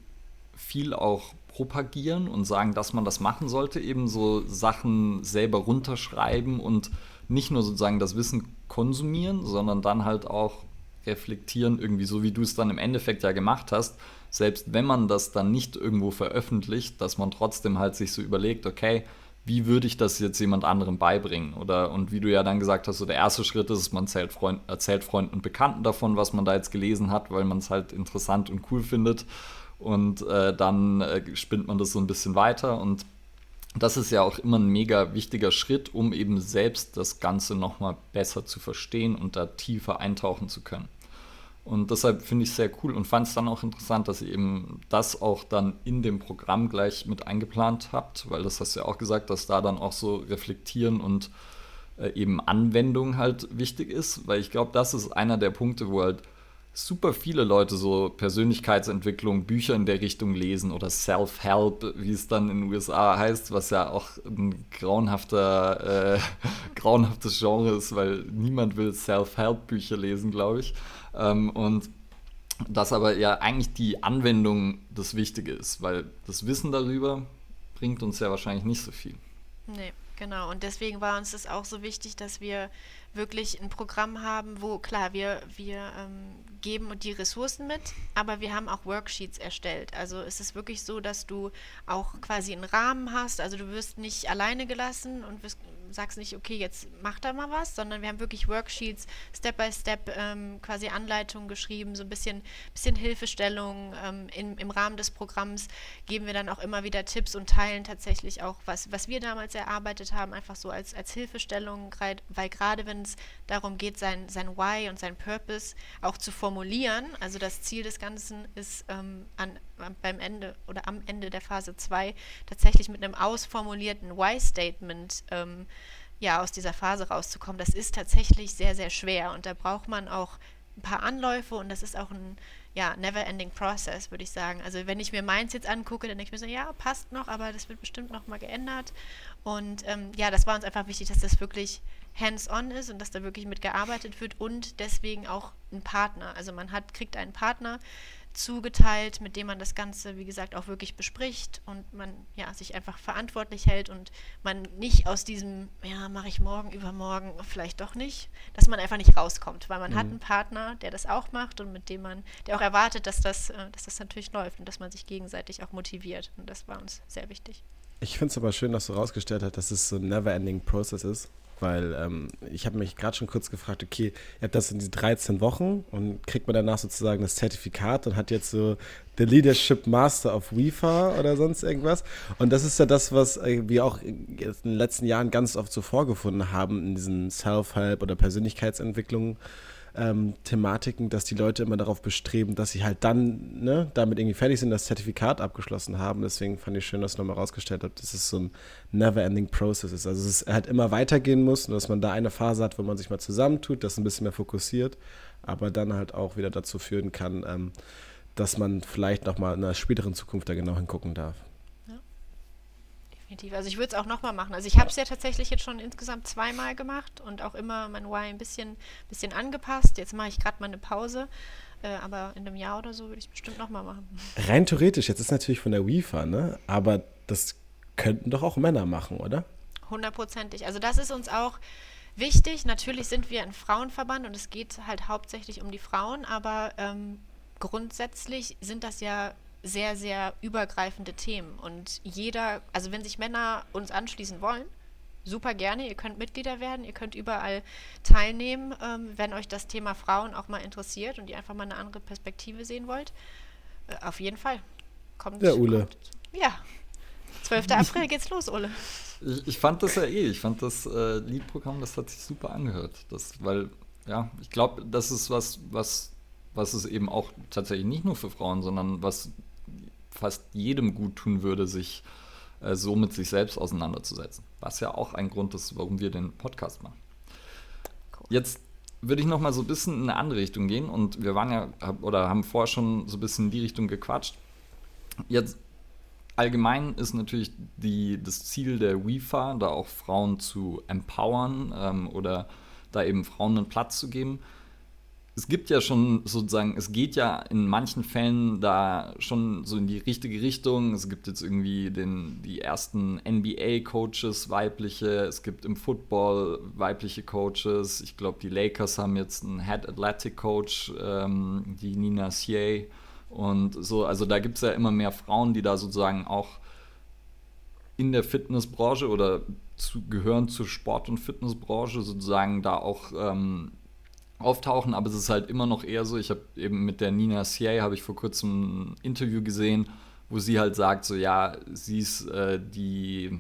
viel auch propagieren und sagen, dass man das machen sollte, eben so Sachen selber runterschreiben und nicht nur sozusagen das Wissen konsumieren, sondern dann halt auch reflektieren, irgendwie so wie du es dann im Endeffekt ja gemacht hast, selbst wenn man das dann nicht irgendwo veröffentlicht, dass man trotzdem halt sich so überlegt, okay, wie würde ich das jetzt jemand anderem beibringen? Oder und wie du ja dann gesagt hast, so der erste Schritt ist, man erzählt, Freund, erzählt Freunden und Bekannten davon, was man da jetzt gelesen hat, weil man es halt interessant und cool findet. Und äh, dann äh, spinnt man das so ein bisschen weiter. Und das ist ja auch immer ein mega wichtiger Schritt, um eben selbst das Ganze nochmal besser zu verstehen und da tiefer eintauchen zu können. Und deshalb finde ich es sehr cool und fand es dann auch interessant, dass ihr eben das auch dann in dem Programm gleich mit eingeplant habt, weil das hast du ja auch gesagt, dass da dann auch so reflektieren und äh, eben Anwendung halt wichtig ist, weil ich glaube, das ist einer der Punkte, wo halt super viele Leute so Persönlichkeitsentwicklung, Bücher in der Richtung lesen oder Self-Help, wie es dann in den USA heißt, was ja auch ein grauenhafter, äh, grauenhaftes Genre ist, weil niemand will Self-Help-Bücher lesen, glaube ich. Ähm, und dass aber ja eigentlich die Anwendung das Wichtige ist, weil das Wissen darüber bringt uns ja wahrscheinlich nicht so viel. Nee, genau. Und deswegen war uns das auch so wichtig, dass wir wirklich ein Programm haben, wo, klar, wir, wir ähm, geben die Ressourcen mit, aber wir haben auch Worksheets erstellt. Also es ist wirklich so, dass du auch quasi einen Rahmen hast. Also du wirst nicht alleine gelassen und wirst sagst nicht, okay, jetzt mach da mal was, sondern wir haben wirklich Worksheets, Step by Step ähm, quasi Anleitungen geschrieben, so ein bisschen, bisschen Hilfestellung. Ähm, in, Im Rahmen des Programms geben wir dann auch immer wieder Tipps und teilen tatsächlich auch, was, was wir damals erarbeitet haben, einfach so als, als Hilfestellung, weil gerade wenn es darum geht, sein, sein Why und sein Purpose auch zu formulieren, also das Ziel des Ganzen ist ähm, an, beim Ende oder am Ende der Phase 2 tatsächlich mit einem ausformulierten Why-Statement ähm, ja, aus dieser Phase rauszukommen, das ist tatsächlich sehr, sehr schwer. Und da braucht man auch ein paar Anläufe und das ist auch ein ja, never-ending process, würde ich sagen. Also wenn ich mir meins jetzt angucke, dann denke ich mir so, ja, passt noch, aber das wird bestimmt noch mal geändert. Und ähm, ja, das war uns einfach wichtig, dass das wirklich hands-on ist und dass da wirklich mitgearbeitet wird und deswegen auch ein Partner. Also man hat, kriegt einen Partner, zugeteilt, mit dem man das Ganze, wie gesagt, auch wirklich bespricht und man ja, sich einfach verantwortlich hält und man nicht aus diesem, ja, mache ich morgen, übermorgen, vielleicht doch nicht, dass man einfach nicht rauskommt, weil man mhm. hat einen Partner, der das auch macht und mit dem man, der auch erwartet, dass das, äh, dass das natürlich läuft und dass man sich gegenseitig auch motiviert. Und das war uns sehr wichtig. Ich finde es aber schön, dass du rausgestellt hast, dass es so ein never-ending Process ist, Weil ähm, ich habe mich gerade schon kurz gefragt, okay, ihr habt das in diese 13 Wochen und kriegt man danach sozusagen das Zertifikat und hat jetzt so The Leadership Master of WIFA oder sonst irgendwas. Und das ist ja das, was wir auch in den letzten Jahren ganz oft so vorgefunden haben in diesen Self-Help oder Persönlichkeitsentwicklungen ähm, Thematiken, dass die Leute immer darauf bestreben, dass sie halt dann ne, damit irgendwie fertig sind, das Zertifikat abgeschlossen haben. Deswegen fand ich schön, dass du nochmal rausgestellt habt, dass es so ein never-ending Process ist. Also es halt immer weitergehen muss und dass man da eine Phase hat, wo man sich mal zusammentut, das ein bisschen mehr fokussiert, aber dann halt auch wieder dazu führen kann, ähm, dass man vielleicht nochmal in einer späteren Zukunft da genau hingucken darf definitiv. Also ich würde es auch nochmal machen. Also ich habe es ja tatsächlich jetzt schon insgesamt zweimal gemacht und auch immer mein Why ein bisschen, bisschen angepasst. Jetzt mache ich gerade mal eine Pause. Äh, aber in einem Jahr oder so würde ich es bestimmt nochmal machen. Rein theoretisch, jetzt ist natürlich von der WIFA, ne? Aber das könnten doch auch Männer machen, oder? Hundertprozentig. Also das ist uns auch wichtig. Natürlich sind wir ein Frauenverband und es geht halt hauptsächlich um die Frauen, aber ähm, grundsätzlich sind das ja sehr, sehr übergreifende Themen. Und jeder, also wenn sich Männer uns anschließen wollen, super gerne. Ihr könnt Mitglieder werden, ihr könnt überall teilnehmen, ähm, wenn euch das Thema Frauen auch mal interessiert und ihr einfach mal eine andere Perspektive sehen wollt. Äh, auf jeden Fall. Kommt, ja, Ule. Kommt, ja. 12. April geht's los, Ole. Ich, ich, fand das ja eh, ich fand das äh, Liedprogramm, das hat sich super angehört. Das, weil, ja, ich glaube, das ist was, was, was es eben auch tatsächlich nicht nur für Frauen, sondern was fast jedem gut tun würde, sich äh, so mit sich selbst auseinanderzusetzen. Was ja auch ein Grund ist, warum wir den Podcast machen. Cool. Jetzt würde ich noch mal so ein bisschen in eine andere Richtung gehen und wir waren ja oder haben vorher schon so ein bisschen in die Richtung gequatscht. Jetzt allgemein ist natürlich die, das Ziel der WIFA, da auch Frauen zu empowern ähm, oder da eben Frauen einen Platz zu geben es gibt ja schon sozusagen, es geht ja in manchen Fällen da schon so in die richtige Richtung. Es gibt jetzt irgendwie den, die ersten NBA-Coaches, weibliche, es gibt im Football weibliche Coaches. Ich glaube, die Lakers haben jetzt einen Head Athletic Coach, ähm, die Nina Sieh. Und so, also da gibt es ja immer mehr Frauen, die da sozusagen auch in der Fitnessbranche oder zu, gehören zur Sport- und Fitnessbranche sozusagen da auch ähm, auftauchen, aber es ist halt immer noch eher so, ich habe eben mit der Nina Sieh, habe ich vor kurzem ein Interview gesehen, wo sie halt sagt, so ja, sie ist äh, die,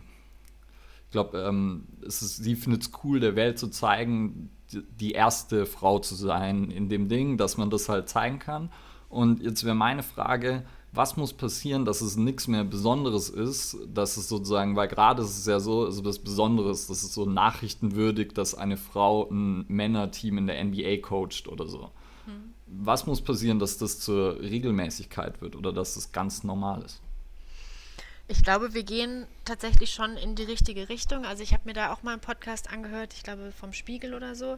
ich glaube, ähm, sie findet es cool, der Welt zu zeigen, die erste Frau zu sein in dem Ding, dass man das halt zeigen kann. Und jetzt wäre meine Frage, was muss passieren, dass es nichts mehr Besonderes ist, dass es sozusagen, weil gerade ist es ja so, also das Besonderes, das ist so nachrichtenwürdig, dass eine Frau ein Männerteam in der NBA coacht oder so. Hm. Was muss passieren, dass das zur Regelmäßigkeit wird oder dass das ganz normal ist? Ich glaube, wir gehen tatsächlich schon in die richtige Richtung. Also ich habe mir da auch mal einen Podcast angehört, ich glaube vom Spiegel oder so.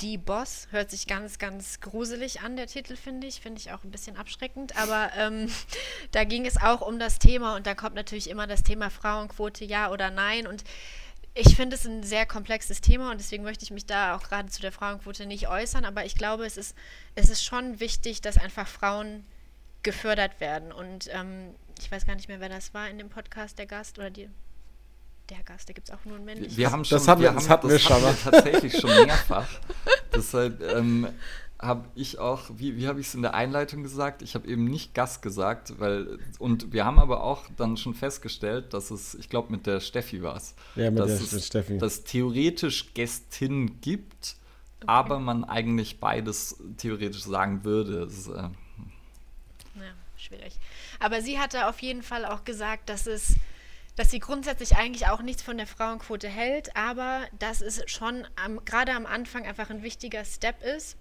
Die Boss hört sich ganz, ganz gruselig an, der Titel, finde ich. Finde ich auch ein bisschen abschreckend. Aber ähm, da ging es auch um das Thema und da kommt natürlich immer das Thema Frauenquote, ja oder nein. Und ich finde es ein sehr komplexes Thema und deswegen möchte ich mich da auch gerade zu der Frauenquote nicht äußern. Aber ich glaube, es ist, es ist schon wichtig, dass einfach Frauen gefördert werden. Und ähm, ich weiß gar nicht mehr, wer das war in dem Podcast, der Gast oder die, der Gast, da gibt es auch nur einen männlichen. Wir haben schon, das hatten wir, das hatten wir schon wir tatsächlich schon mehrfach. Deshalb ähm, habe ich auch, wie, wie habe ich es in der Einleitung gesagt? Ich habe eben nicht Gast gesagt, weil, und wir haben aber auch dann schon festgestellt, dass es, ich glaube, mit der Steffi war es, ja, dass der, es Steffi. dass theoretisch Gästin gibt, okay. aber man eigentlich beides theoretisch sagen würde. Das, äh, ja, schwierig. Aber sie hatte auf jeden Fall auch gesagt, dass es dass sie grundsätzlich eigentlich auch nichts von der Frauenquote hält, aber dass es schon am, gerade am Anfang einfach ein wichtiger Step ist,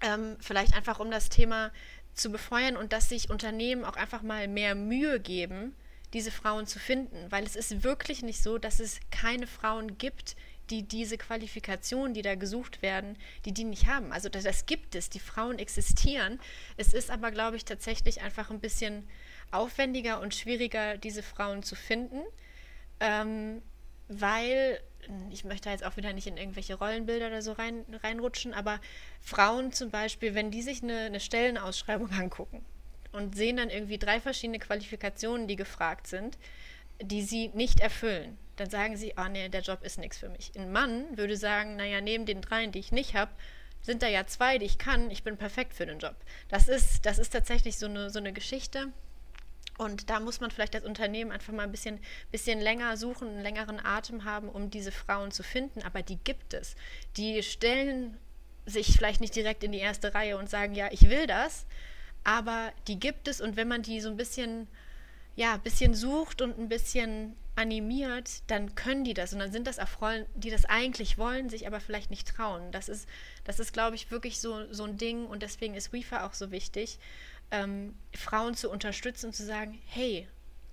ähm, vielleicht einfach um das Thema zu befeuern und dass sich Unternehmen auch einfach mal mehr Mühe geben, diese Frauen zu finden, weil es ist wirklich nicht so, dass es keine Frauen gibt, die diese Qualifikationen, die da gesucht werden, die die nicht haben. Also das, das gibt es, die Frauen existieren. Es ist aber, glaube ich, tatsächlich einfach ein bisschen aufwendiger und schwieriger, diese Frauen zu finden, ähm, weil ich möchte jetzt auch wieder nicht in irgendwelche Rollenbilder oder so rein, reinrutschen, aber Frauen zum Beispiel, wenn die sich eine, eine Stellenausschreibung angucken und sehen dann irgendwie drei verschiedene Qualifikationen, die gefragt sind, die sie nicht erfüllen, dann sagen sie, oh nee, der Job ist nichts für mich. Ein Mann würde sagen, naja, neben den dreien, die ich nicht habe, sind da ja zwei, die ich kann, ich bin perfekt für den Job. Das ist, das ist tatsächlich so eine, so eine Geschichte. Und da muss man vielleicht als Unternehmen einfach mal ein bisschen, bisschen länger suchen, einen längeren Atem haben, um diese Frauen zu finden. Aber die gibt es. Die stellen sich vielleicht nicht direkt in die erste Reihe und sagen, ja, ich will das, aber die gibt es und wenn man die so ein bisschen, ja, ein bisschen sucht und ein bisschen animiert, dann können die das und dann sind das auch Frauen, die das eigentlich wollen, sich aber vielleicht nicht trauen. Das ist, das ist, glaube ich, wirklich so, so ein Ding und deswegen ist WIFA auch so wichtig, ähm, Frauen zu unterstützen und zu sagen, hey,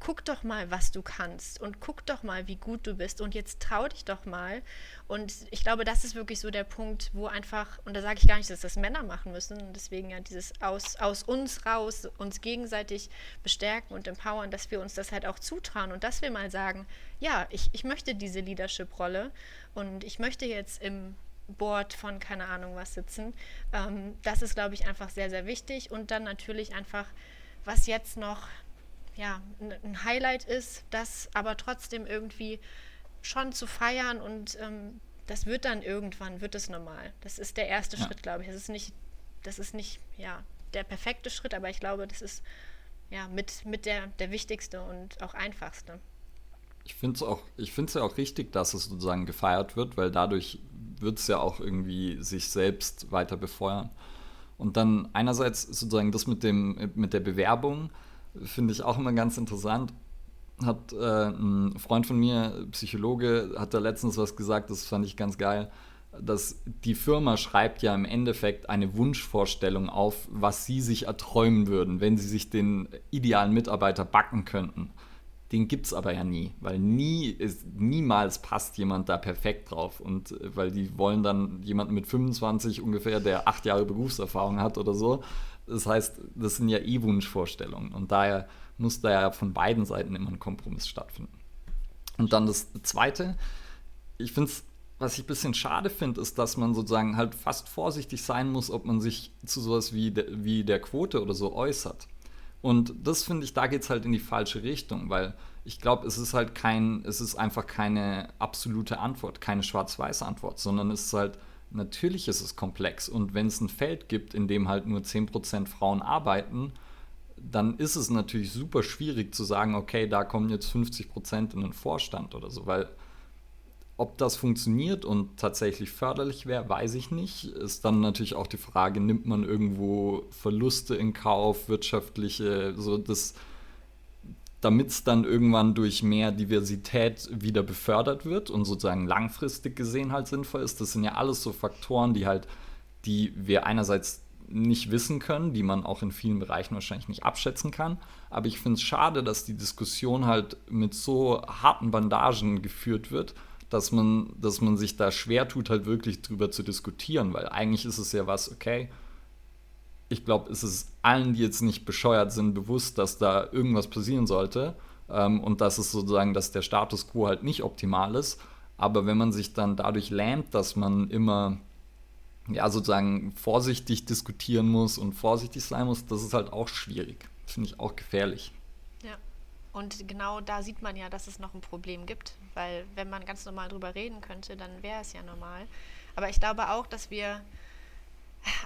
guck doch mal, was du kannst und guck doch mal, wie gut du bist und jetzt trau dich doch mal. Und ich glaube, das ist wirklich so der Punkt, wo einfach, und da sage ich gar nicht, dass das Männer machen müssen, und deswegen ja dieses aus, aus uns raus, uns gegenseitig bestärken und empowern, dass wir uns das halt auch zutrauen und dass wir mal sagen, ja, ich, ich möchte diese Leadership-Rolle und ich möchte jetzt im Board von keine Ahnung was sitzen. Ähm, das ist, glaube ich, einfach sehr, sehr wichtig. Und dann natürlich einfach, was jetzt noch ja, ein Highlight ist, das aber trotzdem irgendwie schon zu feiern und ähm, das wird dann irgendwann, wird es normal. Das ist der erste ja. Schritt, glaube ich. Das ist nicht, das ist nicht, ja, der perfekte Schritt, aber ich glaube, das ist ja mit, mit der, der wichtigste und auch einfachste. Ich finde es auch, ja auch richtig, dass es sozusagen gefeiert wird, weil dadurch wird es ja auch irgendwie sich selbst weiter befeuern. Und dann einerseits sozusagen das mit, dem, mit der Bewerbung, finde ich auch immer ganz interessant. Hat äh, ein Freund von mir, Psychologe, hat da letztens was gesagt, das fand ich ganz geil, dass die Firma schreibt ja im Endeffekt eine Wunschvorstellung auf, was sie sich erträumen würden, wenn sie sich den idealen Mitarbeiter backen könnten. Den gibt es aber ja nie, weil nie ist, niemals passt jemand da perfekt drauf. Und äh, weil die wollen dann jemanden mit 25 ungefähr, der acht Jahre Berufserfahrung hat oder so. Das heißt, das sind ja eh Wunschvorstellungen. Und daher muss da ja von beiden Seiten immer ein Kompromiss stattfinden. Und dann das Zweite, ich finde es, was ich ein bisschen schade finde, ist, dass man sozusagen halt fast vorsichtig sein muss, ob man sich zu sowas wie, de, wie der Quote oder so äußert. Und das finde ich, da geht es halt in die falsche Richtung, weil ich glaube, es ist halt kein, es ist einfach keine absolute Antwort, keine schwarz-weiße Antwort, sondern es ist halt natürlich ist es komplex. Und wenn es ein Feld gibt, in dem halt nur 10% Frauen arbeiten, dann ist es natürlich super schwierig zu sagen, okay, da kommen jetzt 50% in den Vorstand oder so, weil ob das funktioniert und tatsächlich förderlich wäre, weiß ich nicht. Ist dann natürlich auch die Frage, nimmt man irgendwo Verluste in Kauf, wirtschaftliche, so das damit es dann irgendwann durch mehr Diversität wieder befördert wird und sozusagen langfristig gesehen halt sinnvoll ist. Das sind ja alles so Faktoren, die halt, die wir einerseits nicht wissen können, die man auch in vielen Bereichen wahrscheinlich nicht abschätzen kann. Aber ich finde es schade, dass die Diskussion halt mit so harten Bandagen geführt wird, dass man, dass man sich da schwer tut, halt wirklich drüber zu diskutieren, weil eigentlich ist es ja was, okay, ich glaube, es ist allen, die jetzt nicht bescheuert sind, bewusst, dass da irgendwas passieren sollte ähm, und dass es sozusagen, dass der Status quo halt nicht optimal ist. Aber wenn man sich dann dadurch lähmt, dass man immer ja sozusagen vorsichtig diskutieren muss und vorsichtig sein muss, das ist halt auch schwierig. Finde ich auch gefährlich. Und genau da sieht man ja, dass es noch ein Problem gibt, weil wenn man ganz normal drüber reden könnte, dann wäre es ja normal. Aber ich glaube auch, dass wir,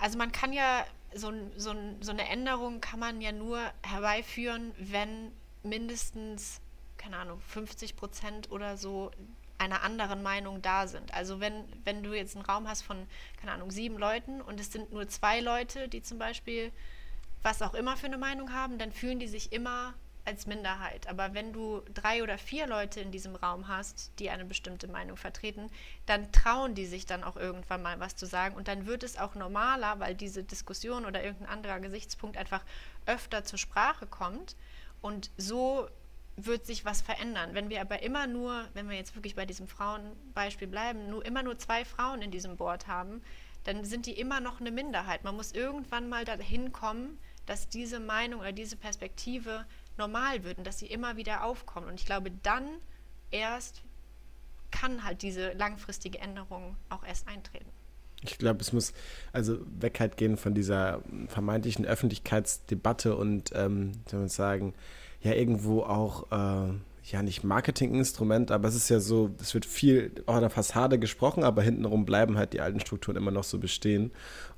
also man kann ja so, so, so eine Änderung kann man ja nur herbeiführen, wenn mindestens, keine Ahnung, 50 Prozent oder so einer anderen Meinung da sind. Also wenn, wenn du jetzt einen Raum hast von, keine Ahnung, sieben Leuten und es sind nur zwei Leute, die zum Beispiel was auch immer für eine Meinung haben, dann fühlen die sich immer als Minderheit. Aber wenn du drei oder vier Leute in diesem Raum hast, die eine bestimmte Meinung vertreten, dann trauen die sich dann auch irgendwann mal was zu sagen. Und dann wird es auch normaler, weil diese Diskussion oder irgendein anderer Gesichtspunkt einfach öfter zur Sprache kommt. Und so wird sich was verändern. Wenn wir aber immer nur, wenn wir jetzt wirklich bei diesem Frauenbeispiel bleiben, nur immer nur zwei Frauen in diesem Board haben, dann sind die immer noch eine Minderheit. Man muss irgendwann mal dahin kommen, dass diese Meinung oder diese Perspektive normal wird und dass sie immer wieder aufkommen. Und ich glaube, dann erst kann halt diese langfristige Änderung auch erst eintreten. Ich glaube, es muss also weg halt gehen von dieser vermeintlichen Öffentlichkeitsdebatte und, ähm, soll sagen, ja, irgendwo auch, äh, ja nicht Marketinginstrument, aber es ist ja so, es wird viel auch an der Fassade gesprochen, aber hintenrum bleiben halt die alten Strukturen immer noch so bestehen.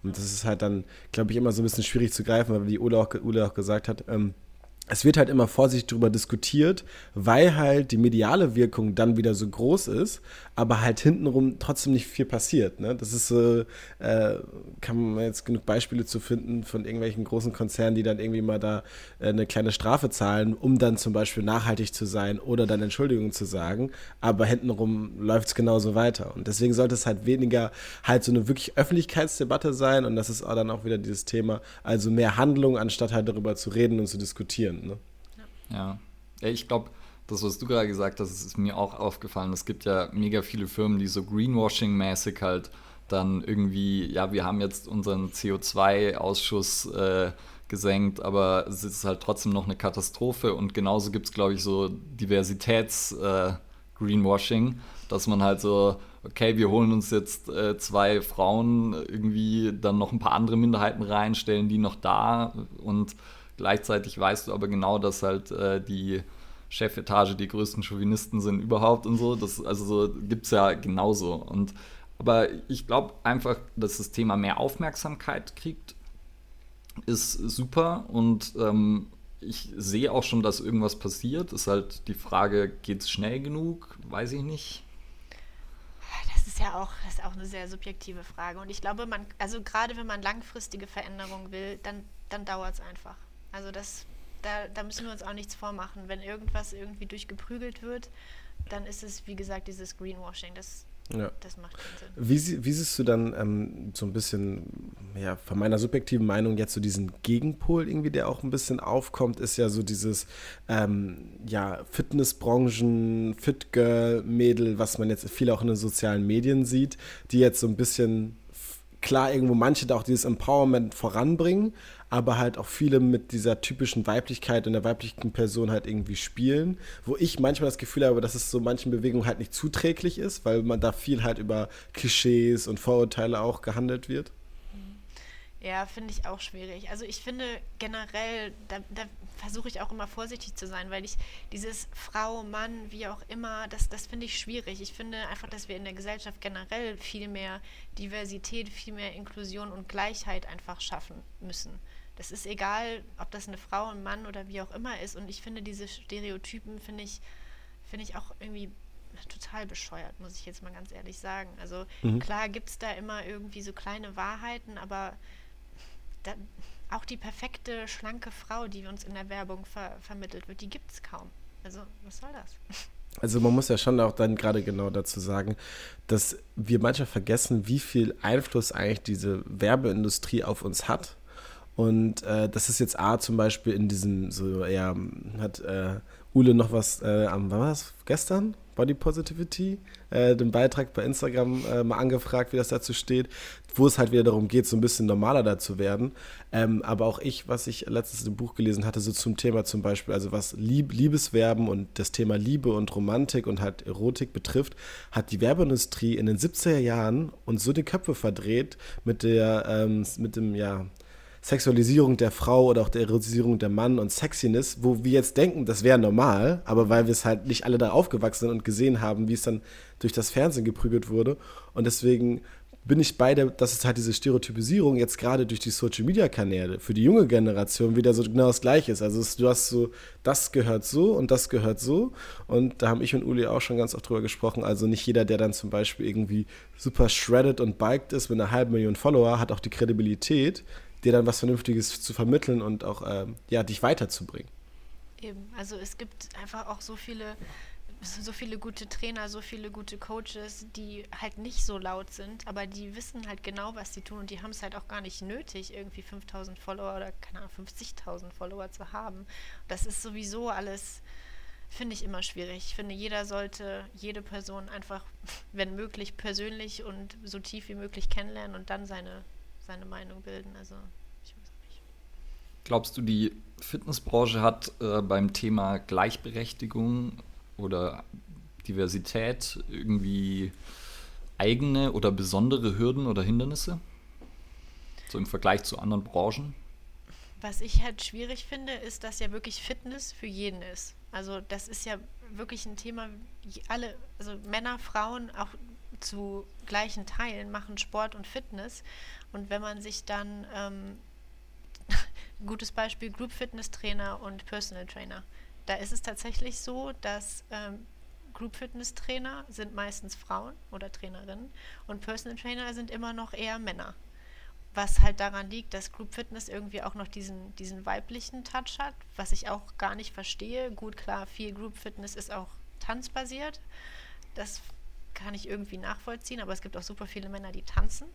Und das ist halt dann, glaube ich, immer so ein bisschen schwierig zu greifen, weil wie Ule auch, Ule auch gesagt hat, ähm, es wird halt immer vorsichtig darüber diskutiert, weil halt die mediale Wirkung dann wieder so groß ist, aber halt hintenrum trotzdem nicht viel passiert. Ne? Das ist äh, kann man jetzt genug Beispiele zu finden von irgendwelchen großen Konzernen, die dann irgendwie mal da äh, eine kleine Strafe zahlen, um dann zum Beispiel nachhaltig zu sein oder dann Entschuldigungen zu sagen, aber hintenrum läuft es genauso weiter. Und deswegen sollte es halt weniger halt so eine wirklich Öffentlichkeitsdebatte sein und das ist auch dann auch wieder dieses Thema, also mehr Handlung, anstatt halt darüber zu reden und zu diskutieren. Ne? Ja. ja, ich glaube, das, was du gerade gesagt hast, ist mir auch aufgefallen. Es gibt ja mega viele Firmen, die so Greenwashing-mäßig halt dann irgendwie, ja, wir haben jetzt unseren CO2-Ausschuss äh, gesenkt, aber es ist halt trotzdem noch eine Katastrophe. Und genauso gibt es, glaube ich, so Diversitäts-Greenwashing, äh, dass man halt so, okay, wir holen uns jetzt äh, zwei Frauen, irgendwie dann noch ein paar andere Minderheiten rein, stellen die noch da und gleichzeitig weißt du aber genau, dass halt äh, die Chefetage die größten Chauvinisten sind überhaupt und so. Das also so gibt es ja genauso. Und aber ich glaube einfach, dass das Thema mehr Aufmerksamkeit kriegt, ist super und ähm, ich sehe auch schon, dass irgendwas passiert. Ist halt die Frage, geht es schnell genug? Weiß ich nicht. Das ist ja auch, das ist auch eine sehr subjektive Frage. Und ich glaube, man, also gerade wenn man langfristige Veränderungen will, dann, dann dauert es einfach. Also das, da, da müssen wir uns auch nichts vormachen. Wenn irgendwas irgendwie durchgeprügelt wird, dann ist es, wie gesagt, dieses Greenwashing. Das, ja. das macht keinen Sinn. Wie, wie siehst du dann ähm, so ein bisschen, ja, von meiner subjektiven Meinung jetzt so diesen Gegenpol irgendwie, der auch ein bisschen aufkommt, ist ja so dieses, ähm, ja, Fitnessbranchen, Fit-Girl-Mädel, was man jetzt viel auch in den sozialen Medien sieht, die jetzt so ein bisschen klar irgendwo manche da auch dieses Empowerment voranbringen, aber halt auch viele mit dieser typischen Weiblichkeit und der weiblichen Person halt irgendwie spielen, wo ich manchmal das Gefühl habe, dass es so manchen Bewegungen halt nicht zuträglich ist, weil man da viel halt über Klischees und Vorurteile auch gehandelt wird. Ja, finde ich auch schwierig. Also ich finde generell, da, da versuche ich auch immer vorsichtig zu sein, weil ich dieses Frau, Mann, wie auch immer, das, das finde ich schwierig. Ich finde einfach, dass wir in der Gesellschaft generell viel mehr Diversität, viel mehr Inklusion und Gleichheit einfach schaffen müssen. Das ist egal, ob das eine Frau, ein Mann oder wie auch immer ist. Und ich finde diese Stereotypen, finde ich, finde ich auch irgendwie total bescheuert, muss ich jetzt mal ganz ehrlich sagen. Also mhm. klar gibt es da immer irgendwie so kleine Wahrheiten, aber da, auch die perfekte, schlanke Frau, die uns in der Werbung ver vermittelt wird, die gibt es kaum. Also, was soll das? Also man muss ja schon auch dann gerade genau dazu sagen, dass wir manchmal vergessen, wie viel Einfluss eigentlich diese Werbeindustrie auf uns hat. Und äh, das ist jetzt A zum Beispiel in diesem, so, ja, hat äh, Ule noch was äh, am, wann war das, gestern? Body Positivity, äh, den Beitrag bei Instagram äh, mal angefragt, wie das dazu steht, wo es halt wieder darum geht, so ein bisschen normaler da zu werden. Ähm, aber auch ich, was ich letztens im Buch gelesen hatte, so zum Thema zum Beispiel, also was Lieb Liebeswerben und das Thema Liebe und Romantik und halt Erotik betrifft, hat die Werbeindustrie in den 70er Jahren uns so die Köpfe verdreht mit der, ähm, mit dem, ja, Sexualisierung der Frau oder auch der Erotisierung der Mann und Sexiness, wo wir jetzt denken, das wäre normal, aber weil wir es halt nicht alle da aufgewachsen sind und gesehen haben, wie es dann durch das Fernsehen geprügelt wurde. Und deswegen bin ich bei der, dass es halt diese Stereotypisierung jetzt gerade durch die Social Media Kanäle für die junge Generation wieder so genau das gleiche ist. Also es, du hast so, das gehört so und das gehört so. Und da haben ich und Uli auch schon ganz oft drüber gesprochen. Also nicht jeder, der dann zum Beispiel irgendwie super shredded und biked ist mit einer halben Million Follower, hat auch die Kredibilität, dir dann was Vernünftiges zu vermitteln und auch ähm, ja, dich weiterzubringen. Eben, also es gibt einfach auch so viele, so viele gute Trainer, so viele gute Coaches, die halt nicht so laut sind, aber die wissen halt genau, was sie tun und die haben es halt auch gar nicht nötig, irgendwie 5000 Follower oder keine Ahnung, 50.000 Follower zu haben. Das ist sowieso alles, finde ich immer schwierig. Ich finde, jeder sollte jede Person einfach, wenn möglich, persönlich und so tief wie möglich kennenlernen und dann seine seine Meinung bilden. Also ich weiß nicht. Glaubst du, die Fitnessbranche hat äh, beim Thema Gleichberechtigung oder Diversität irgendwie eigene oder besondere Hürden oder Hindernisse? So im Vergleich zu anderen Branchen? Was ich halt schwierig finde, ist, dass ja wirklich Fitness für jeden ist. Also das ist ja wirklich ein Thema, alle, also Männer, Frauen auch zu gleichen Teilen machen Sport und Fitness. Und wenn man sich dann, ähm, gutes Beispiel, Group Fitness Trainer und Personal Trainer. Da ist es tatsächlich so, dass ähm, Group Fitness Trainer sind meistens Frauen oder Trainerinnen und Personal Trainer sind immer noch eher Männer. Was halt daran liegt, dass Group Fitness irgendwie auch noch diesen, diesen weiblichen Touch hat, was ich auch gar nicht verstehe. Gut, klar, viel Group Fitness ist auch tanzbasiert. Das kann ich irgendwie nachvollziehen, aber es gibt auch super viele Männer, die tanzen.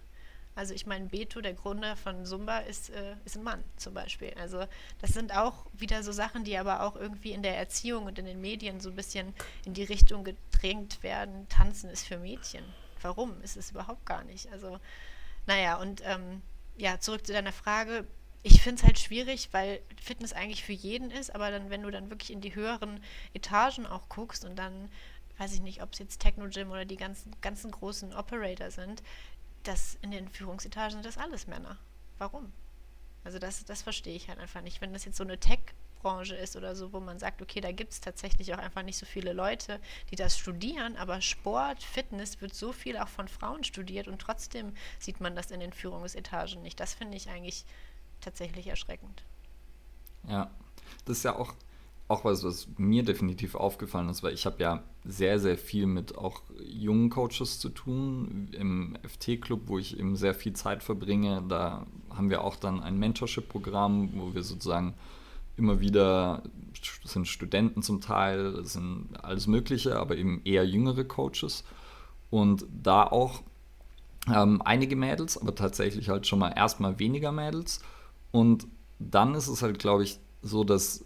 Also ich meine, Beto, der Gründer von Zumba, ist, äh, ist ein Mann zum Beispiel. Also das sind auch wieder so Sachen, die aber auch irgendwie in der Erziehung und in den Medien so ein bisschen in die Richtung gedrängt werden. Tanzen ist für Mädchen. Warum? Ist es überhaupt gar nicht. Also naja, und ähm, ja, zurück zu deiner Frage. Ich finde es halt schwierig, weil Fitness eigentlich für jeden ist, aber dann, wenn du dann wirklich in die höheren Etagen auch guckst und dann weiß ich nicht, ob es jetzt Techno-Gym oder die ganzen, ganzen großen Operator sind, das in den Führungsetagen sind das alles Männer. Warum? Also das, das verstehe ich halt einfach nicht. Wenn das jetzt so eine Tech-Branche ist oder so, wo man sagt, okay, da gibt es tatsächlich auch einfach nicht so viele Leute, die das studieren, aber Sport, Fitness wird so viel auch von Frauen studiert und trotzdem sieht man das in den Führungsetagen nicht. Das finde ich eigentlich tatsächlich erschreckend. Ja, das ist ja auch auch was, was mir definitiv aufgefallen ist, weil ich habe ja sehr, sehr viel mit auch jungen Coaches zu tun. Im FT-Club, wo ich eben sehr viel Zeit verbringe, da haben wir auch dann ein Mentorship-Programm, wo wir sozusagen immer wieder, sind Studenten zum Teil, sind alles Mögliche, aber eben eher jüngere Coaches. Und da auch ähm, einige Mädels, aber tatsächlich halt schon mal erstmal weniger Mädels. Und dann ist es halt, glaube ich, so, dass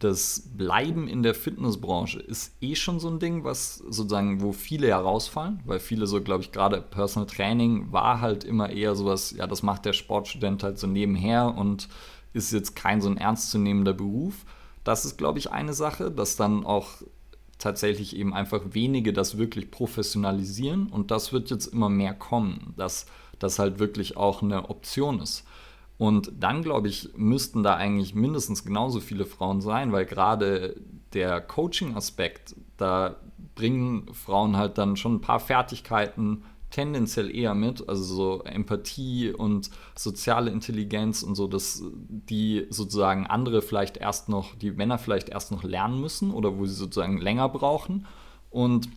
das Bleiben in der Fitnessbranche ist eh schon so ein Ding, was sozusagen, wo viele herausfallen, weil viele so, glaube ich, gerade Personal Training war halt immer eher sowas, ja, das macht der Sportstudent halt so nebenher und ist jetzt kein so ein ernstzunehmender Beruf. Das ist, glaube ich, eine Sache, dass dann auch tatsächlich eben einfach wenige das wirklich professionalisieren und das wird jetzt immer mehr kommen, dass das halt wirklich auch eine Option ist. Und dann, glaube ich, müssten da eigentlich mindestens genauso viele Frauen sein, weil gerade der Coaching-Aspekt, da bringen Frauen halt dann schon ein paar Fertigkeiten tendenziell eher mit, also so Empathie und soziale Intelligenz und so, dass die sozusagen andere vielleicht erst noch, die Männer vielleicht erst noch lernen müssen oder wo sie sozusagen länger brauchen. Und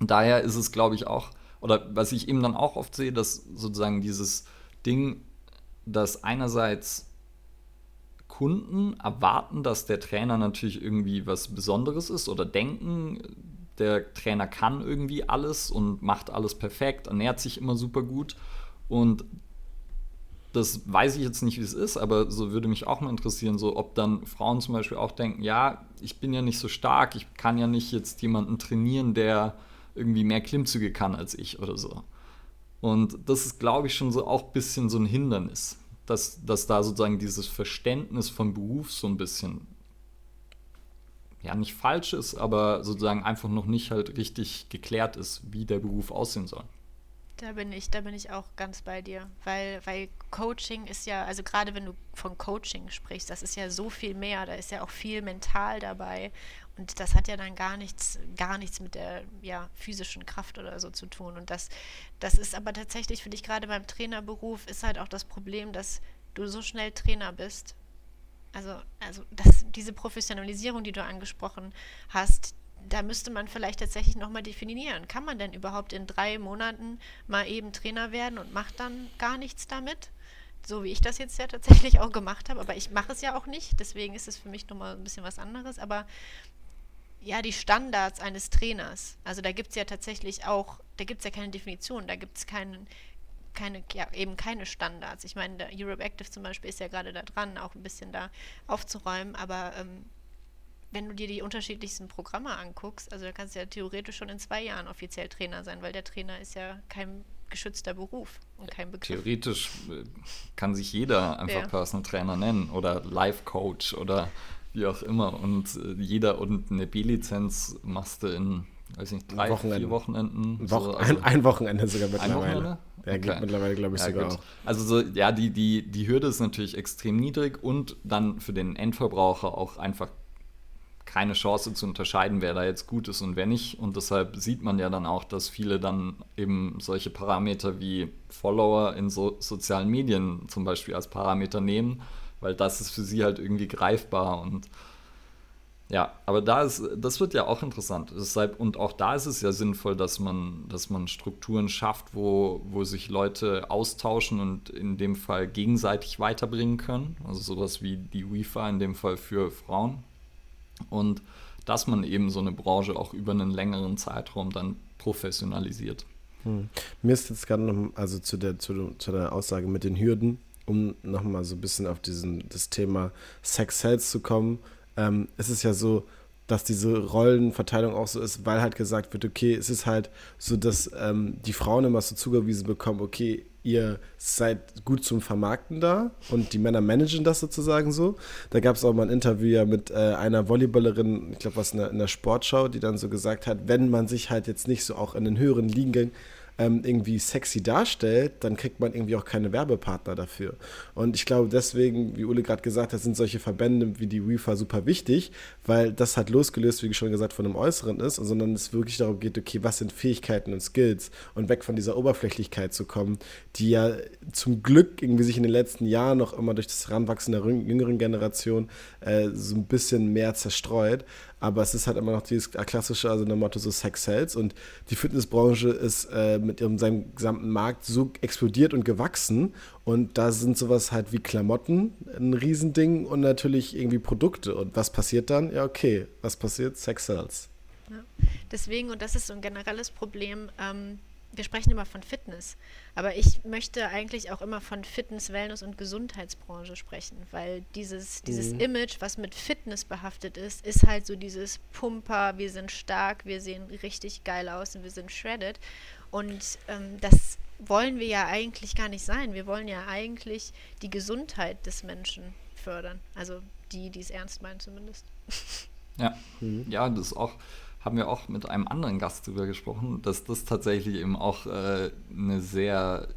daher ist es, glaube ich, auch, oder was ich eben dann auch oft sehe, dass sozusagen dieses Ding, dass einerseits Kunden erwarten, dass der Trainer natürlich irgendwie was Besonderes ist oder denken, der Trainer kann irgendwie alles und macht alles perfekt, ernährt sich immer super gut. Und das weiß ich jetzt nicht, wie es ist, aber so würde mich auch mal interessieren, so ob dann Frauen zum Beispiel auch denken, ja, ich bin ja nicht so stark, ich kann ja nicht jetzt jemanden trainieren, der irgendwie mehr Klimmzüge kann als ich oder so. Und das ist, glaube ich, schon so auch ein bisschen so ein Hindernis, dass, dass da sozusagen dieses Verständnis vom Beruf so ein bisschen, ja, nicht falsch ist, aber sozusagen einfach noch nicht halt richtig geklärt ist, wie der Beruf aussehen soll. Da bin ich, da bin ich auch ganz bei dir, weil, weil Coaching ist ja, also gerade wenn du von Coaching sprichst, das ist ja so viel mehr, da ist ja auch viel mental dabei und das hat ja dann gar nichts, gar nichts mit der ja, physischen Kraft oder so zu tun. Und das, das ist aber tatsächlich für dich gerade beim Trainerberuf ist halt auch das Problem, dass du so schnell Trainer bist. Also, also das, diese Professionalisierung, die du angesprochen hast, da müsste man vielleicht tatsächlich nochmal definieren. Kann man denn überhaupt in drei Monaten mal eben Trainer werden und macht dann gar nichts damit? So wie ich das jetzt ja tatsächlich auch gemacht habe, aber ich mache es ja auch nicht, deswegen ist es für mich nochmal ein bisschen was anderes. Aber ja, die Standards eines Trainers. Also da gibt es ja tatsächlich auch, da gibt es ja keine Definition, da gibt es keinen, keine, ja, eben keine Standards. Ich meine, der Europe Active zum Beispiel ist ja gerade da dran, auch ein bisschen da aufzuräumen, aber ähm, wenn du dir die unterschiedlichsten Programme anguckst, also da kannst du ja theoretisch schon in zwei Jahren offiziell Trainer sein, weil der Trainer ist ja kein geschützter Beruf und kein Begriff. Theoretisch äh, kann sich jeder einfach ja. Personal Trainer nennen oder Life Coach oder wie auch immer. Und äh, jeder und eine B-Lizenz machst du in, weiß nicht, drei, Wochenende. vier Wochenenden. Wochen, so, also ein, ein, Wochenende sogar mittlerweile. Ein Wochenende? Ja, okay. mittlerweile, glaube ich, ja, sogar gut. auch. Also so, ja, die, die, die Hürde ist natürlich extrem niedrig und dann für den Endverbraucher auch einfach keine Chance zu unterscheiden, wer da jetzt gut ist und wer nicht. Und deshalb sieht man ja dann auch, dass viele dann eben solche Parameter wie Follower in so sozialen Medien zum Beispiel als Parameter nehmen, weil das ist für sie halt irgendwie greifbar und ja, aber da ist, das wird ja auch interessant. Deshalb, und auch da ist es ja sinnvoll, dass man, dass man Strukturen schafft, wo, wo sich Leute austauschen und in dem Fall gegenseitig weiterbringen können. Also sowas wie die UEFA in dem Fall für Frauen. Und dass man eben so eine Branche auch über einen längeren Zeitraum dann professionalisiert. Hm. Mir ist jetzt gerade noch, also zu der, zu, zu der Aussage mit den Hürden, um nochmal so ein bisschen auf diesen, das Thema Sex Sales zu kommen ähm, es ist ja so, dass diese Rollenverteilung auch so ist, weil halt gesagt wird, okay, es ist halt so, dass ähm, die Frauen immer so zugewiesen bekommen, okay, ihr seid gut zum Vermarkten da und die Männer managen das sozusagen so. Da gab es auch mal ein Interview ja mit äh, einer Volleyballerin, ich glaube, was in der, in der Sportschau, die dann so gesagt hat, wenn man sich halt jetzt nicht so auch in den höheren Ligen ähm, irgendwie sexy darstellt, dann kriegt man irgendwie auch keine Werbepartner dafür. Und ich glaube deswegen, wie Ule gerade gesagt hat, sind solche Verbände wie die UEFA super wichtig, weil das halt losgelöst, wie schon gesagt, von dem Äußeren ist, sondern es wirklich darum geht, okay, was sind Fähigkeiten und Skills und weg von dieser Oberflächlichkeit zu kommen, die ja zum Glück irgendwie sich in den letzten Jahren noch immer durch das Ranwachsen der jüngeren Generation äh, so ein bisschen mehr zerstreut. Aber es ist halt immer noch dieses klassische, also der Motto so Sex Sells und die Fitnessbranche ist äh, mit ihrem, seinem gesamten Markt so explodiert und gewachsen und da sind sowas halt wie Klamotten ein Riesending und natürlich irgendwie Produkte. Und was passiert dann? Ja, okay, was passiert? Sex Sells. Ja. Deswegen, und das ist so ein generelles Problem, ähm, wir sprechen immer von Fitness, aber ich möchte eigentlich auch immer von Fitness, Wellness und Gesundheitsbranche sprechen, weil dieses, dieses mhm. Image, was mit Fitness behaftet ist, ist halt so dieses Pumper, wir sind stark, wir sehen richtig geil aus und wir sind shredded. Und ähm, das wollen wir ja eigentlich gar nicht sein. Wir wollen ja eigentlich die Gesundheit des Menschen fördern. Also die, die es ernst meinen zumindest. Ja, mhm. ja, das auch haben wir auch mit einem anderen Gast darüber gesprochen, dass das tatsächlich eben auch äh, eine sehr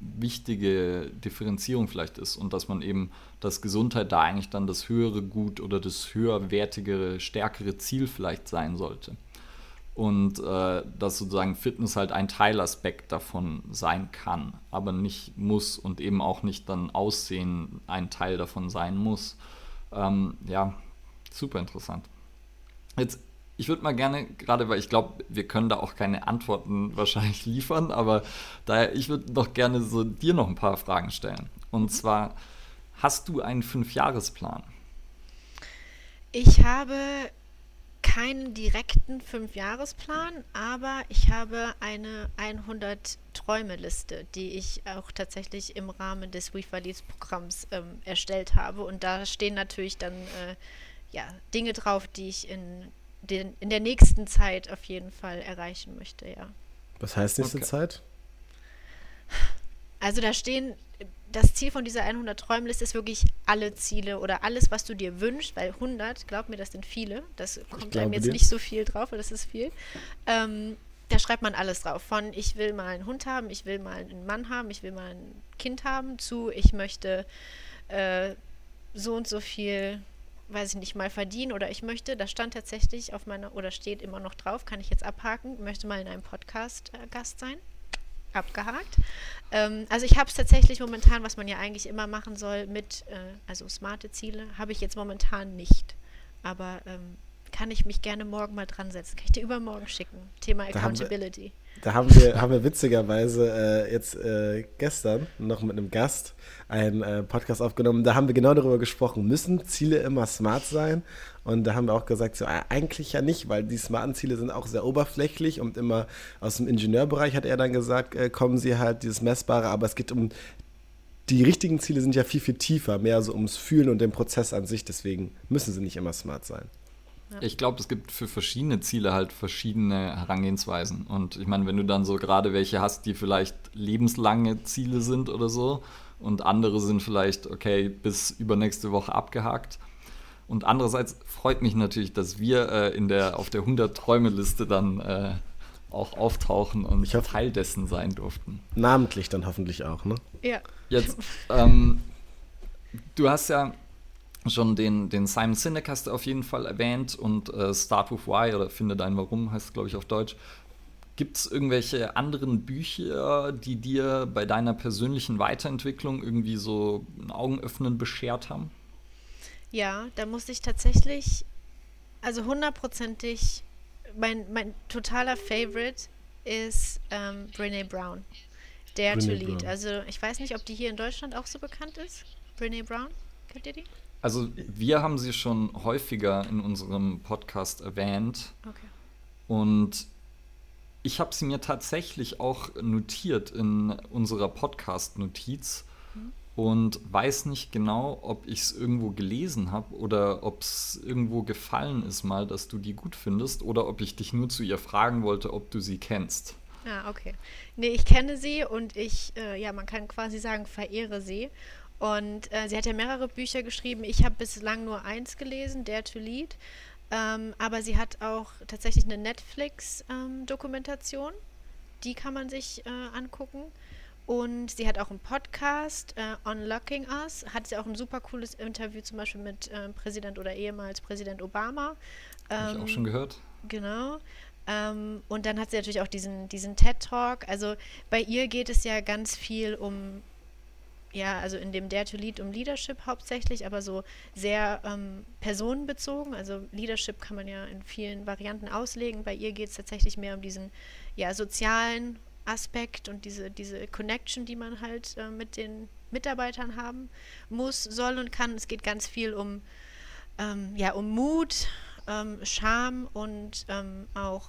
wichtige Differenzierung vielleicht ist und dass man eben, dass Gesundheit da eigentlich dann das höhere Gut oder das höherwertigere, stärkere Ziel vielleicht sein sollte. Und äh, dass sozusagen Fitness halt ein Teilaspekt davon sein kann, aber nicht muss und eben auch nicht dann Aussehen ein Teil davon sein muss. Ähm, ja, super interessant. Jetzt ich würde mal gerne, gerade weil ich glaube, wir können da auch keine Antworten wahrscheinlich liefern, aber daher, ich würde doch gerne so dir noch ein paar Fragen stellen. Und mhm. zwar, hast du einen Fünfjahresplan? Ich habe keinen direkten Fünfjahresplan, aber ich habe eine 100 Träume-Liste, die ich auch tatsächlich im Rahmen des WIFA Leads Programms ähm, erstellt habe. Und da stehen natürlich dann äh, ja, Dinge drauf, die ich in den, in der nächsten Zeit auf jeden Fall erreichen möchte, ja. Was heißt nächste okay. Zeit? Also da stehen, das Ziel von dieser 100 Träumliste ist wirklich alle Ziele oder alles, was du dir wünschst, weil 100, glaub mir, das sind viele, das kommt einem jetzt dir. nicht so viel drauf, aber das ist viel. Ähm, da schreibt man alles drauf. Von ich will mal einen Hund haben, ich will mal einen Mann haben, ich will mal ein Kind haben, zu ich möchte äh, so und so viel weiß ich nicht, mal verdienen oder ich möchte, das stand tatsächlich auf meiner, oder steht immer noch drauf, kann ich jetzt abhaken, möchte mal in einem Podcast äh, Gast sein. Abgehakt. Ähm, also ich habe es tatsächlich momentan, was man ja eigentlich immer machen soll, mit, äh, also smarte Ziele, habe ich jetzt momentan nicht. Aber ähm, kann ich mich gerne morgen mal dran setzen. Kann ich dir übermorgen schicken. Thema Accountability. Da haben wir, haben wir witzigerweise äh, jetzt äh, gestern noch mit einem Gast einen äh, Podcast aufgenommen. Da haben wir genau darüber gesprochen. Müssen Ziele immer smart sein? Und da haben wir auch gesagt, so, äh, eigentlich ja nicht, weil die smarten Ziele sind auch sehr oberflächlich und immer aus dem Ingenieurbereich, hat er dann gesagt, äh, kommen sie halt, dieses Messbare. Aber es geht um, die richtigen Ziele sind ja viel, viel tiefer, mehr so ums Fühlen und den Prozess an sich. Deswegen müssen sie nicht immer smart sein. Ja. Ich glaube, es gibt für verschiedene Ziele halt verschiedene Herangehensweisen. Und ich meine, wenn du dann so gerade welche hast, die vielleicht lebenslange Ziele sind oder so, und andere sind vielleicht, okay, bis übernächste Woche abgehakt. Und andererseits freut mich natürlich, dass wir äh, in der, auf der 100-Träume-Liste dann äh, auch auftauchen und ich Teil dessen sein durften. Namentlich dann hoffentlich auch, ne? Ja. Jetzt, ähm, du hast ja schon den, den Simon Sinek hast du auf jeden Fall erwähnt und äh, Start with Why oder Finde dein Warum heißt glaube ich auf Deutsch. Gibt es irgendwelche anderen Bücher, die dir bei deiner persönlichen Weiterentwicklung irgendwie so ein Augenöffnen beschert haben? Ja, da musste ich tatsächlich, also hundertprozentig, mein, mein totaler Favorite ist ähm, Brene Brown. Dare Brene to Lead. Brown. Also ich weiß nicht, ob die hier in Deutschland auch so bekannt ist. Brene Brown, kennt ihr die? Also wir haben sie schon häufiger in unserem Podcast erwähnt. Okay. Und ich habe sie mir tatsächlich auch notiert in unserer Podcast-Notiz mhm. und weiß nicht genau, ob ich es irgendwo gelesen habe oder ob es irgendwo gefallen ist mal, dass du die gut findest oder ob ich dich nur zu ihr fragen wollte, ob du sie kennst. Ah, okay. Nee, ich kenne sie und ich, äh, ja, man kann quasi sagen, verehre sie. Und äh, sie hat ja mehrere Bücher geschrieben. Ich habe bislang nur eins gelesen, Dare to Lead. Ähm, aber sie hat auch tatsächlich eine Netflix-Dokumentation. Ähm, die kann man sich äh, angucken. Und sie hat auch einen Podcast, äh, Unlocking Us. Hat sie auch ein super cooles Interview zum Beispiel mit äh, Präsident oder ehemals Präsident Obama. Ähm, Habe ich auch schon gehört. Genau. Ähm, und dann hat sie natürlich auch diesen, diesen TED-Talk. Also bei ihr geht es ja ganz viel um ja, also in dem Dare to Lead um Leadership hauptsächlich, aber so sehr ähm, personenbezogen. Also Leadership kann man ja in vielen Varianten auslegen. Bei ihr geht es tatsächlich mehr um diesen ja, sozialen Aspekt und diese, diese Connection, die man halt äh, mit den Mitarbeitern haben muss, soll und kann. Es geht ganz viel um, ähm, ja, um Mut, ähm, Charme und ähm, auch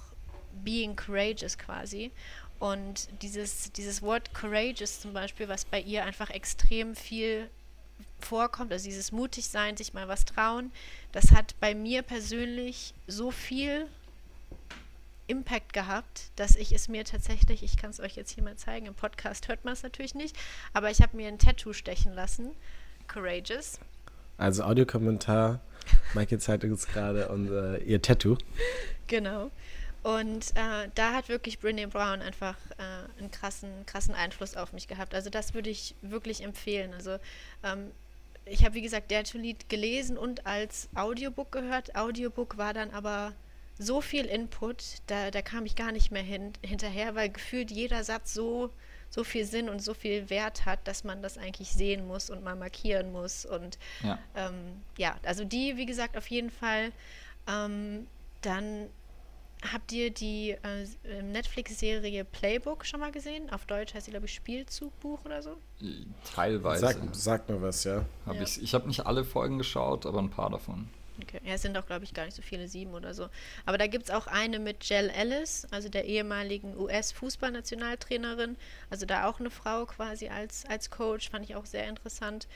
being courageous quasi. Und dieses, dieses Wort courageous zum Beispiel, was bei ihr einfach extrem viel vorkommt, also dieses mutig sein, sich mal was trauen, das hat bei mir persönlich so viel Impact gehabt, dass ich es mir tatsächlich, ich kann es euch jetzt hier mal zeigen, im Podcast hört man es natürlich nicht, aber ich habe mir ein Tattoo stechen lassen, Courageous. Also Audiokommentar, Maike zeigt uns gerade unser, ihr Tattoo. Genau. Und äh, da hat wirklich Brene Brown einfach äh, einen krassen, krassen Einfluss auf mich gehabt. Also das würde ich wirklich empfehlen. Also ähm, ich habe, wie gesagt, to Lead gelesen und als Audiobook gehört. Audiobook war dann aber so viel Input, da, da kam ich gar nicht mehr hin, hinterher, weil gefühlt jeder Satz so, so viel Sinn und so viel Wert hat, dass man das eigentlich sehen muss und mal markieren muss. Und ja, ähm, ja also die, wie gesagt, auf jeden Fall. Ähm, dann Habt ihr die äh, Netflix-Serie Playbook schon mal gesehen? Auf Deutsch heißt sie, glaube ich, Spielzugbuch oder so? Teilweise. Sag, sag mir was, ja. Hab ja. Ich, ich habe nicht alle Folgen geschaut, aber ein paar davon. Okay. Ja, es sind auch, glaube ich, gar nicht so viele, sieben oder so. Aber da gibt es auch eine mit Jell Ellis, also der ehemaligen US-Fußballnationaltrainerin. Also da auch eine Frau quasi als, als Coach, fand ich auch sehr interessant.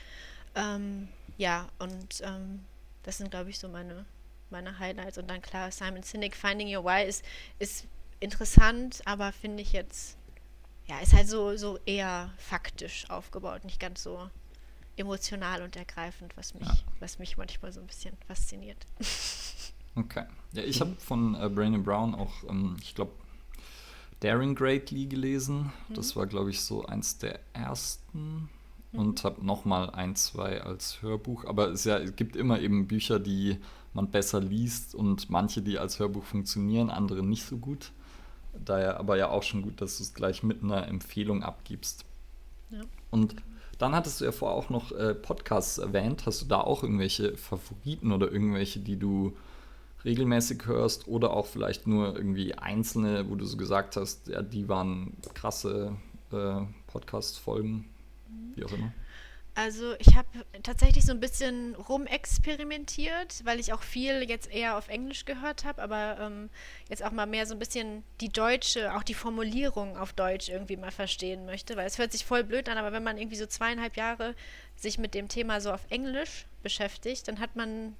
Ähm, ja, und ähm, das sind, glaube ich, so meine, meine Highlights. Und dann klar, Simon Sinek, Finding Your Why ist, ist interessant, aber finde ich jetzt, ja, ist halt so, so eher faktisch aufgebaut, nicht ganz so emotional und ergreifend, was mich, ja. was mich manchmal so ein bisschen fasziniert. Okay. Ja, ich habe von äh, Brandon Brown auch, ähm, ich glaube, Daring Greatly gelesen. Mhm. Das war, glaube ich, so eins der ersten. Mhm. Und habe nochmal ein, zwei als Hörbuch. Aber es, ja, es gibt immer eben Bücher, die man besser liest und manche, die als Hörbuch funktionieren, andere nicht so gut. Daher aber ja auch schon gut, dass du es gleich mit einer Empfehlung abgibst. Ja. Und dann hattest du ja vorher auch noch äh, Podcasts erwähnt. Hast du da auch irgendwelche Favoriten oder irgendwelche, die du regelmäßig hörst oder auch vielleicht nur irgendwie einzelne, wo du so gesagt hast, ja, die waren krasse äh, Podcast-Folgen, wie auch immer? Also ich habe tatsächlich so ein bisschen rumexperimentiert, weil ich auch viel jetzt eher auf Englisch gehört habe, aber ähm, jetzt auch mal mehr so ein bisschen die deutsche, auch die Formulierung auf Deutsch irgendwie mal verstehen möchte, weil es hört sich voll blöd an, aber wenn man irgendwie so zweieinhalb Jahre sich mit dem Thema so auf Englisch beschäftigt, dann hat man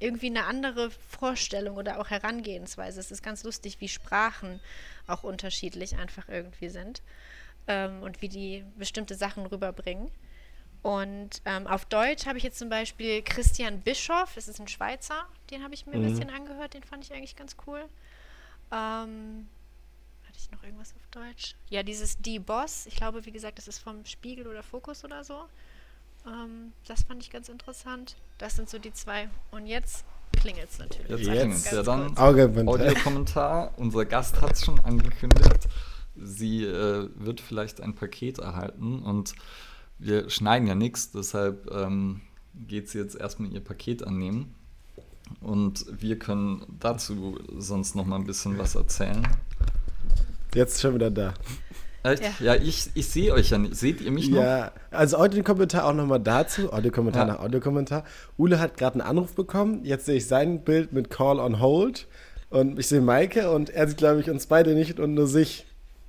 irgendwie eine andere Vorstellung oder auch Herangehensweise. Es ist ganz lustig, wie Sprachen auch unterschiedlich einfach irgendwie sind ähm, und wie die bestimmte Sachen rüberbringen. Und ähm, auf Deutsch habe ich jetzt zum Beispiel Christian Bischoff, das ist ein Schweizer, den habe ich mir mhm. ein bisschen angehört, den fand ich eigentlich ganz cool. Ähm, hatte ich noch irgendwas auf Deutsch? Ja, dieses Die Boss, ich glaube, wie gesagt, das ist vom Spiegel oder Fokus oder so. Ähm, das fand ich ganz interessant. Das sind so die zwei. Und jetzt klingelt es natürlich. Jetzt Jetzt. klingelt's. Ja, dann. Audiokommentar. Unser Gast hat es schon angekündigt. Sie äh, wird vielleicht ein Paket erhalten und wir schneiden ja nichts, deshalb ähm, geht sie jetzt erstmal ihr Paket annehmen. Und wir können dazu sonst noch mal ein bisschen was erzählen. Jetzt schon wieder da. Echt? Ja. Ja, ich, ich sehe euch ja nicht. Seht ihr mich noch? Ja, also Audiokommentar auch nochmal dazu. Audiokommentar Ja. nach Audiokommentar. Ule hat gerade einen Anruf bekommen. Jetzt sehe ich sein Bild mit Call on Hold. Und ich sehe Maike und er sieht, glaube ich, uns beide nicht und nur sich.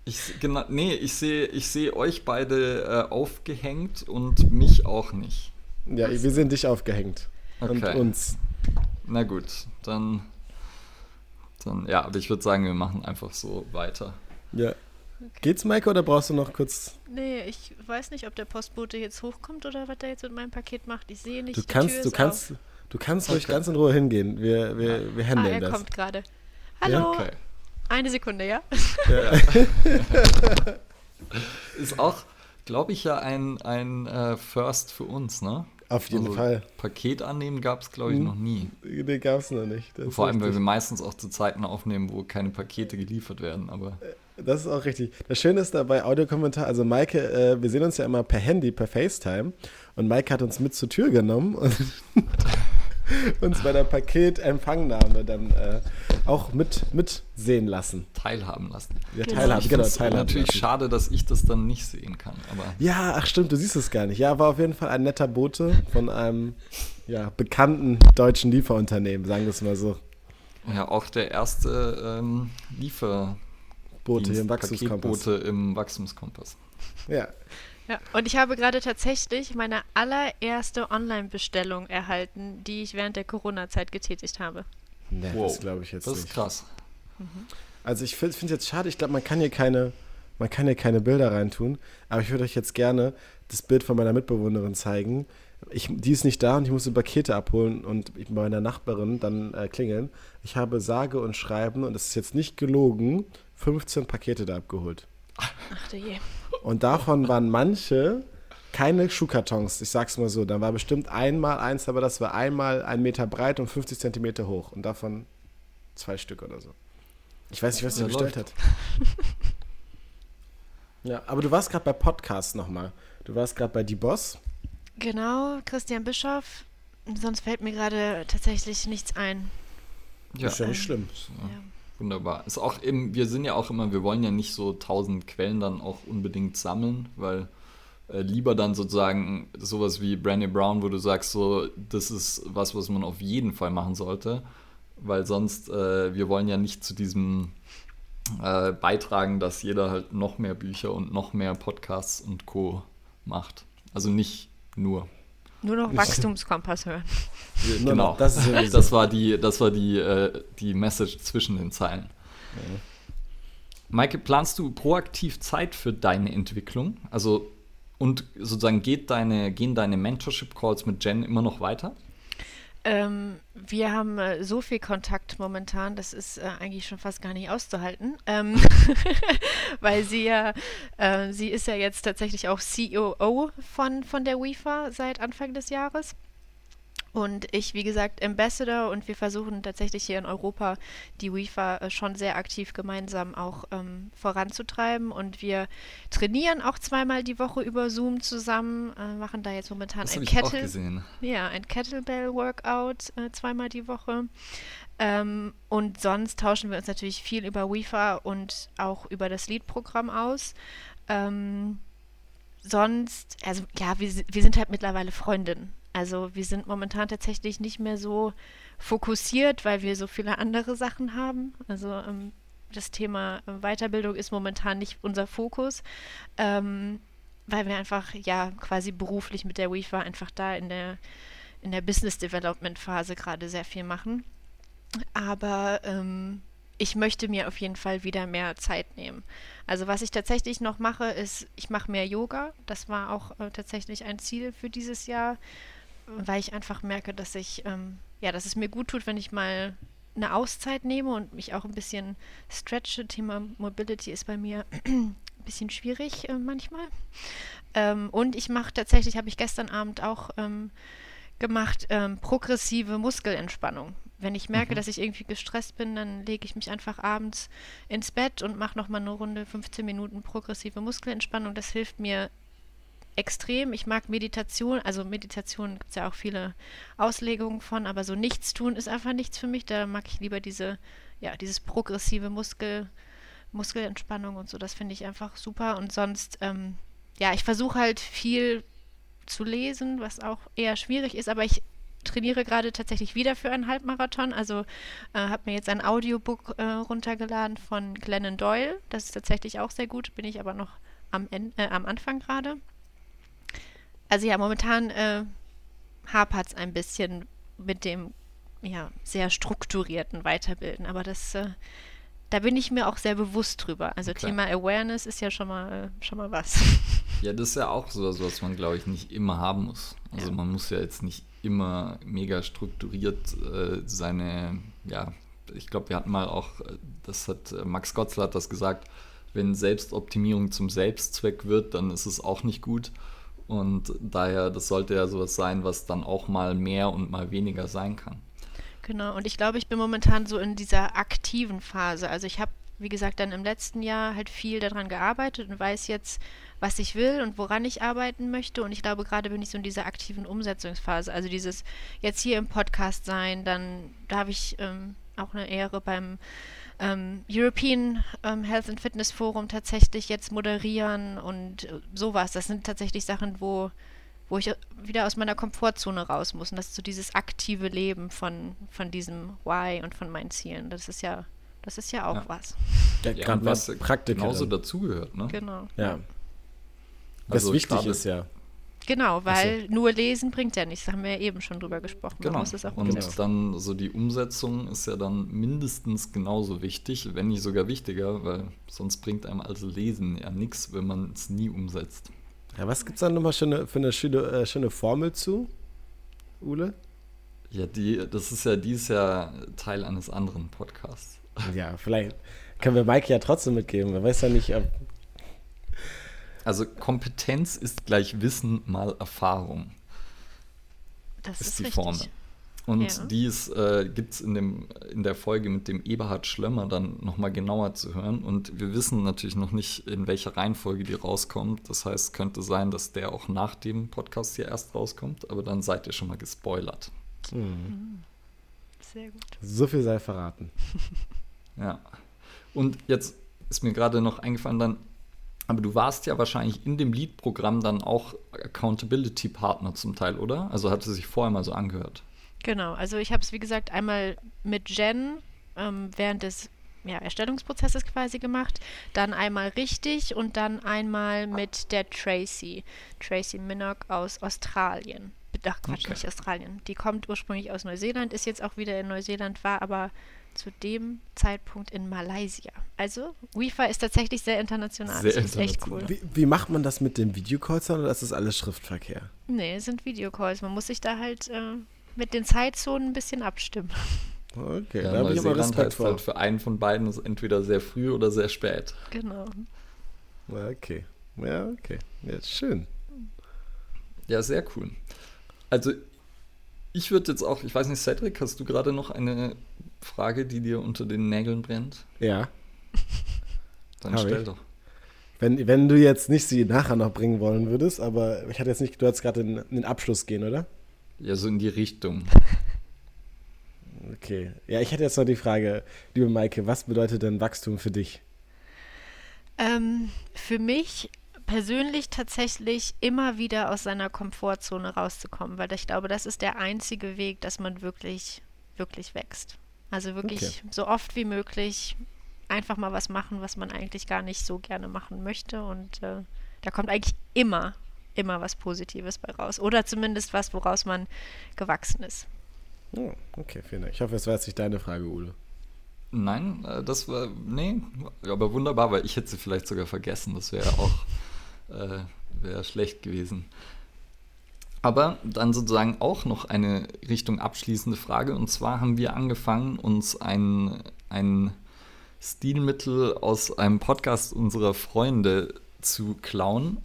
Ich, genau, nee, ich sehe ich sehe euch beide äh, aufgehängt und mich auch nicht. Ja, wir sehen dich aufgehängt. Und Okay. uns. Na gut, dann, dann ja, aber ich würde sagen, wir machen einfach so weiter. Ja. Geht's, Maike, oder brauchst du noch kurz? Nee, ich weiß nicht, ob der Postbote jetzt hochkommt oder was der jetzt mit meinem Paket macht. Ich sehe nicht. Du die kannst, Tür du ist kannst, auf. du kannst ruhig Okay. ganz in Ruhe hingehen. Wir, wir, wir Ah, handeln er das. kommt gerade. Ja? Hallo. Okay. Eine Sekunde, ja? Ist auch, glaube ich, ja ein, ein äh, First für uns, ne? Auf jeden Also, Fall. Paket annehmen gab es, glaube ich, Mhm. noch nie. Den gab's noch nicht. Das Vor allem, weil wir richtig. meistens auch zu Zeiten aufnehmen, wo keine Pakete geliefert werden. Aber Das ist auch richtig. Das Schöne ist dabei Audiokommentar. Also Maike, äh, wir sehen uns ja immer per Handy, per FaceTime. Und Maike hat uns mit zur Tür genommen und uns bei der Paketempfangnahme dann äh, auch mit, mit sehen lassen. teilhaben lassen. Ja, teilhaben, genau, teilhaben natürlich lassen. schade, dass ich das dann nicht sehen kann. Aber Ja, ach stimmt, du siehst es gar nicht. Ja, war auf jeden Fall ein netter Bote von einem ja, bekannten deutschen Lieferunternehmen, sagen wir es mal so. ja, auch der erste ähm, Liefer. Bote hier im Wachstumskompass. Paketbote im Wachstumskompass. Ja. Ja, und ich habe gerade tatsächlich meine allererste Online-Bestellung erhalten, die ich während der Corona-Zeit getätigt habe. Nee, Wow. das glaube ich jetzt Das ist nicht. krass. Also ich finde es jetzt schade, ich glaube, man kann hier keine, man kann hier keine Bilder reintun, aber ich würde euch jetzt gerne das Bild von meiner Mitbewohnerin zeigen. Ich, die ist nicht da und ich musste Pakete abholen und ich bei meiner Nachbarin dann äh, klingeln. Ich habe sage und schreiben, und es ist jetzt nicht gelogen, 15 Pakete da abgeholt. Ach du je. Und davon waren manche keine Schuhkartons, ich sag's mal so. Da war bestimmt einmal eins, aber das war einmal ein Meter breit und 50 Zentimeter hoch. Und davon zwei Stück oder so. Ich weiß nicht, was sie bestellt hat. ja, aber du warst gerade bei Podcasts nochmal. Du warst gerade bei Die Boss. Genau, Christian Bischoff. Sonst fällt mir gerade tatsächlich nichts ein. Ja, Ist ja nicht schlimm. Ja, Ja. Wunderbar. Ist auch eben, wir sind ja auch immer, wir wollen ja nicht so tausend Quellen dann auch unbedingt sammeln, weil äh, lieber dann sozusagen sowas wie Brandy Brown, wo du sagst, so, das ist was, was man auf jeden Fall machen sollte, weil sonst, äh, wir wollen ja nicht zu diesem äh, beitragen, dass jeder halt noch mehr Bücher und noch mehr Podcasts und Co. macht. Also nicht nur. Nur noch Wachstumskompass hören. Genau. noch, das. Das war die, das war die, äh, die Message zwischen den Zeilen. Maike, planst du proaktiv Zeit für deine Entwicklung? Also und sozusagen geht deine, gehen deine Mentorship-Calls mit Jen immer noch weiter? Ähm, wir haben äh, so viel Kontakt momentan, das ist äh, eigentlich schon fast gar nicht auszuhalten, ähm, weil sie ja, äh, sie ist ja jetzt tatsächlich auch COO von, von der WIFA seit Anfang des Jahres. Und ich, wie gesagt, Ambassador und wir versuchen tatsächlich hier in Europa die WIFA äh, schon sehr aktiv gemeinsam auch ähm, voranzutreiben. Und wir trainieren auch zweimal die Woche über Zoom zusammen, äh, machen da jetzt momentan Das ein Kettle. Ja, ein Kettlebell-Workout äh, zweimal die Woche. Ähm, und sonst tauschen wir uns natürlich viel über WIFA und auch über das Lead-Programm aus. Ähm, sonst, also ja, wir, wir sind halt mittlerweile Freundinnen. Also wir sind momentan tatsächlich nicht mehr so fokussiert, weil wir so viele andere Sachen haben. Also ähm, das Thema äh, Weiterbildung ist momentan nicht unser Fokus. Ähm, weil wir einfach ja quasi beruflich mit der WIFA einfach da in der in der Business Development Phase gerade sehr viel machen. Aber ähm, ich möchte mir auf jeden Fall wieder mehr Zeit nehmen. Also was ich tatsächlich noch mache, ist, ich mache mehr Yoga. Das war auch äh, tatsächlich ein Ziel für dieses Jahr, weil ich einfach merke, dass ich ähm, ja, dass es mir gut tut, wenn ich mal eine Auszeit nehme und mich auch ein bisschen stretche. Thema Mobility ist bei mir ein bisschen schwierig äh, manchmal. Ähm, und ich mache tatsächlich, habe ich gestern Abend auch ähm, gemacht, ähm, progressive Muskelentspannung. Wenn ich merke, mhm. dass ich irgendwie gestresst bin, dann lege ich mich einfach abends ins Bett und mache nochmal eine Runde 15 Minuten progressive Muskelentspannung. Das hilft mir extrem. Ich mag Meditation, also Meditation gibt es ja auch viele Auslegungen von, aber so nichts tun ist einfach nichts für mich. Da mag ich lieber diese, ja, dieses progressive Muskel, Muskelentspannung und so. Das finde ich einfach super. Und sonst, ähm, ja, ich versuche halt viel zu lesen, was auch eher schwierig ist, aber ich trainiere gerade tatsächlich wieder für einen Halbmarathon. Also äh, habe mir jetzt ein Audiobook äh, runtergeladen von Glennon Doyle. Das ist tatsächlich auch sehr gut, bin ich aber noch am, End, äh, am Anfang gerade. Also ja, momentan äh, hapert es ein bisschen mit dem ja, sehr strukturierten Weiterbilden, aber das äh, da bin ich mir auch sehr bewusst drüber. Also okay. Thema Awareness ist ja schon mal, äh, schon mal was. Ja, das ist ja auch so, was man, glaube ich, nicht immer haben muss. Also ja. man muss ja jetzt nicht immer mega strukturiert äh, seine, ja, ich glaube, wir hatten mal auch, das hat äh, Max Gotzler hat das gesagt, wenn Selbstoptimierung zum Selbstzweck wird, dann ist es auch nicht gut. Und daher, das sollte ja sowas sein, was dann auch mal mehr und mal weniger sein kann. Genau, und ich glaube, ich bin momentan so in dieser aktiven Phase. Also ich habe, wie gesagt, dann im letzten Jahr halt viel daran gearbeitet und weiß jetzt, was ich will und woran ich arbeiten möchte. Und ich glaube, gerade bin ich so in dieser aktiven Umsetzungsphase. Also dieses jetzt hier im Podcast sein, dann da habe ich ähm, auch eine Ehre beim ähm, European ähm, Health and Fitness Forum tatsächlich jetzt moderieren und äh, sowas. Das sind tatsächlich Sachen, wo wo ich wieder aus meiner Komfortzone raus muss. Und das ist so dieses aktive Leben von, von diesem Why und von meinen Zielen. Das ist ja, das ist ja auch ja. was. Ja, ja gerade was Praktiker genauso dazugehört, ne? Genau. Ja. Was also wichtig ist ja. Genau, weil also. nur lesen bringt ja nichts, da haben wir ja eben schon drüber gesprochen. Genau. und genau. dann so die Umsetzung ist ja dann mindestens genauso wichtig, wenn nicht sogar wichtiger, weil sonst bringt einem also Lesen ja nichts, wenn man es nie umsetzt. Ja, was gibt es da nochmal für eine, für eine schöne, äh, schöne Formel zu, Ule? Ja, die, das ist ja dies Jahr Teil eines anderen Podcasts. Ja, vielleicht können wir Mike ja trotzdem mitgeben. Man weiß ja nicht, ob. Also Kompetenz ist gleich Wissen mal Erfahrung. Das ist, ist die richtig. Formel. Und ja. dies äh, gibt es in, in der Folge mit dem Eberhard Schlömmer dann nochmal genauer zu hören. Und wir wissen natürlich noch nicht, in welcher Reihenfolge die rauskommt. Das heißt, könnte sein, dass der auch nach dem Podcast hier erst rauskommt. Aber dann seid ihr schon mal gespoilert. Mhm. Sehr gut. So viel sei verraten. ja. Und jetzt ist mir gerade noch eingefallen, dann, aber du warst ja wahrscheinlich in dem Lead-Programm dann auch Accountability-Partner zum Teil, oder? Also hat es sich vorher mal so angehört. Genau, also ich habe es wie gesagt einmal mit Jen ähm, während des ja, Erstellungsprozesses quasi gemacht, dann einmal richtig und dann einmal mit der Tracy, Tracy Minnock aus Australien. Ach Quatsch, okay. nicht Australien. Die kommt ursprünglich aus Neuseeland, ist jetzt auch wieder in Neuseeland, war aber zu dem Zeitpunkt in Malaysia. Also WIFA ist tatsächlich sehr international. Sehr das ist echt cool. Wie, wie, macht man das mit den Videocalls oder ist das alles Schriftverkehr? Nee, es sind Videocalls. Man muss sich da halt äh, mit den Zeitzonen ein bisschen abstimmen. Okay, ja, da habe ich aber Respekt vor. Halt für einen von beiden ist entweder sehr früh oder sehr spät. Genau. Okay. Ja, okay. Ja, schön. Ja, sehr cool. Also, ich würde jetzt auch, ich weiß nicht, Cedric, hast du gerade noch eine Frage, die dir unter den Nägeln brennt? Ja. Dann stell ich. doch. Wenn, wenn du jetzt nicht sie nachher noch bringen wollen würdest, aber ich hatte jetzt nicht, du hattest gerade in, in den Abschluss gehen, oder? Ja, so in die Richtung. Okay. Ja, ich hätte jetzt noch die Frage, liebe Maike, was bedeutet denn Wachstum für dich? Ähm, für mich persönlich tatsächlich immer wieder aus seiner Komfortzone rauszukommen, weil ich glaube, das ist der einzige Weg, dass man wirklich, wirklich wächst. Also wirklich okay. so oft wie möglich einfach mal was machen, was man eigentlich gar nicht so gerne machen möchte. Und äh, da kommt eigentlich immer immer was Positives bei raus. Oder zumindest was, woraus man gewachsen ist. Oh, okay, vielen Dank. Ich hoffe, es war jetzt nicht deine Frage, Ule. Nein, äh, das war, nee, aber wunderbar, weil ich hätte sie vielleicht sogar vergessen. Das wäre auch, äh, wäre schlecht gewesen. Aber dann sozusagen auch noch eine Richtung abschließende Frage. Und zwar haben wir angefangen, uns ein, ein Stilmittel aus einem Podcast unserer Freunde zu klauen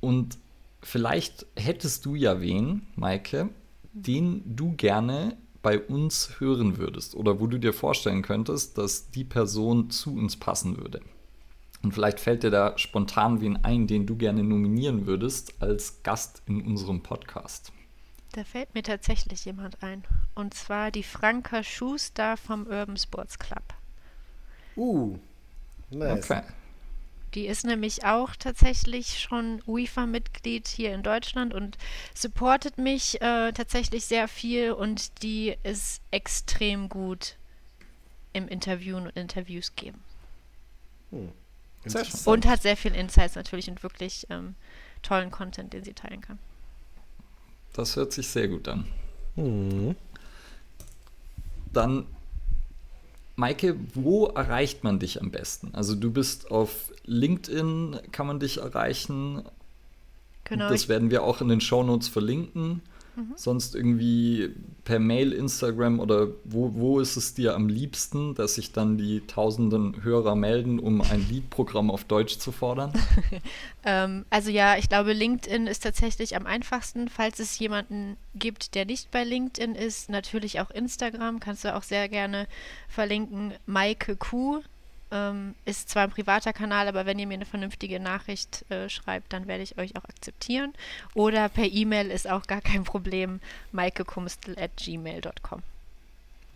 Und vielleicht hättest du ja wen, Maike, den du gerne bei uns hören würdest oder wo du dir vorstellen könntest, dass die Person zu uns passen würde. Und vielleicht fällt dir da spontan wen ein, den du gerne nominieren würdest als Gast in unserem Podcast. Da fällt mir tatsächlich jemand ein. Und zwar die Franka Schuster vom Urban Sports Club. Uh, nice. Okay. Die ist nämlich auch tatsächlich schon UEFA-Mitglied hier in Deutschland und supportet mich äh, tatsächlich sehr viel und die ist extrem gut im Interviewen und Interviews geben. Hm. Und hat sehr viel Insights natürlich und wirklich ähm, tollen Content, den sie teilen kann. Das hört sich sehr gut an. Hm. Dann Maike, wo erreicht man dich am besten? Also du bist auf LinkedIn, kann man dich erreichen. Genau. Das werden wir auch in den Shownotes verlinken. Mhm. Sonst irgendwie per Mail, Instagram oder wo, wo ist es dir am liebsten, dass sich dann die tausenden Hörer melden, um ein Liedprogramm auf Deutsch zu fordern? ähm, also ja, ich glaube, LinkedIn ist tatsächlich am einfachsten. Falls es jemanden gibt, der nicht bei LinkedIn ist, natürlich auch Instagram, kannst du auch sehr gerne verlinken. Maike Q ähm, ist zwar ein privater Kanal, aber wenn ihr mir eine vernünftige Nachricht äh, schreibt, dann werde ich euch auch akzeptieren. Oder per E-Mail ist auch gar kein Problem. maikekumstel.gmail.com.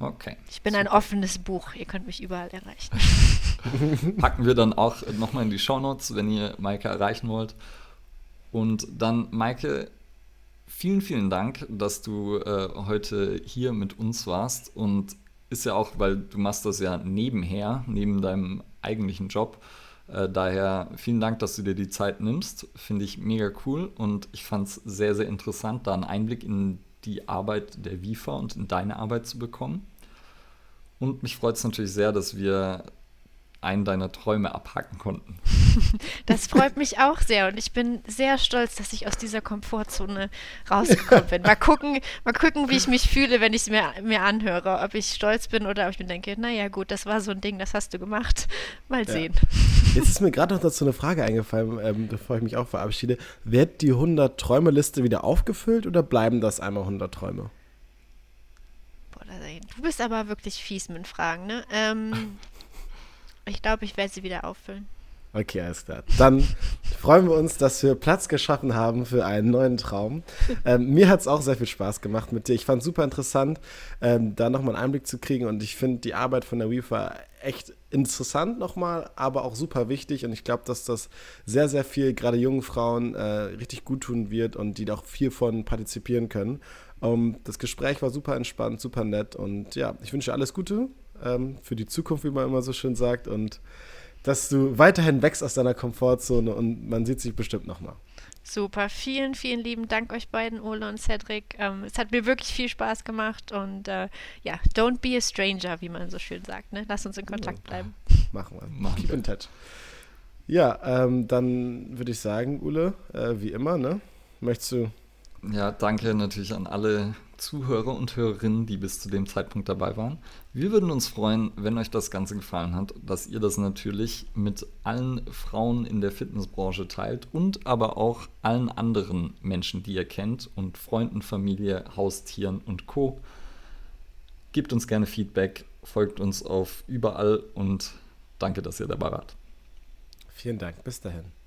Okay. Ich bin super. ein offenes Buch. Ihr könnt mich überall erreichen. Packen wir dann auch nochmal in die Shownotes, wenn ihr Maike erreichen wollt. Und dann, Maike, vielen, vielen Dank, dass du äh, heute hier mit uns warst und ist ja auch, weil du machst das ja nebenher, neben deinem eigentlichen Job. Äh, daher vielen Dank, dass du dir die Zeit nimmst. Finde ich mega cool und ich fand es sehr, sehr interessant, da einen Einblick in die Arbeit der WIFA und in deine Arbeit zu bekommen. Und mich freut es natürlich sehr, dass wir einen deiner Träume abhacken konnten. Das freut mich auch sehr und ich bin sehr stolz, dass ich aus dieser Komfortzone rausgekommen bin. Mal gucken, mal gucken, wie ich mich fühle, wenn ich es mir, mir anhöre, ob ich stolz bin oder ob ich mir denke, naja gut, das war so ein Ding, das hast du gemacht. Mal sehen. Ja. Jetzt ist mir gerade noch dazu eine Frage eingefallen, ähm, bevor ich mich auch verabschiede. Wird die 100-Träume-Liste wieder aufgefüllt oder bleiben das einmal 100 Träume? Boah, du bist aber wirklich fies mit Fragen, ne? Ähm, ich glaube, ich werde sie wieder auffüllen. Okay, alles klar. Dann freuen wir uns, dass wir Platz geschaffen haben für einen neuen Traum. Ähm, mir hat es auch sehr viel Spaß gemacht mit dir. Ich fand es super interessant, ähm, da nochmal einen Einblick zu kriegen. Und ich finde die Arbeit von der WIFA echt interessant nochmal, aber auch super wichtig. Und ich glaube, dass das sehr, sehr viel gerade jungen Frauen äh, richtig gut tun wird und die da auch viel von partizipieren können. Um, das Gespräch war super entspannt, super nett. Und ja, ich wünsche alles Gute ähm, für die Zukunft, wie man immer so schön sagt. Und dass du weiterhin wächst aus deiner Komfortzone und man sieht sich bestimmt nochmal. Super, vielen, vielen lieben Dank euch beiden, Ole und Cedric. Ähm, es hat mir wirklich viel Spaß gemacht und äh, ja, don't be a stranger, wie man so schön sagt. Ne? Lass uns in Kontakt bleiben. Machen wir. Machen Keep in touch. Ja, ähm, dann würde ich sagen, Ule, äh, wie immer, ne? Möchtest du ja, danke natürlich an alle Zuhörer und Hörerinnen, die bis zu dem Zeitpunkt dabei waren. Wir würden uns freuen, wenn euch das Ganze gefallen hat, dass ihr das natürlich mit allen Frauen in der Fitnessbranche teilt und aber auch allen anderen Menschen, die ihr kennt und Freunden, Familie, Haustieren und Co. Gebt uns gerne Feedback, folgt uns auf überall und danke, dass ihr dabei wart. Vielen Dank, bis dahin.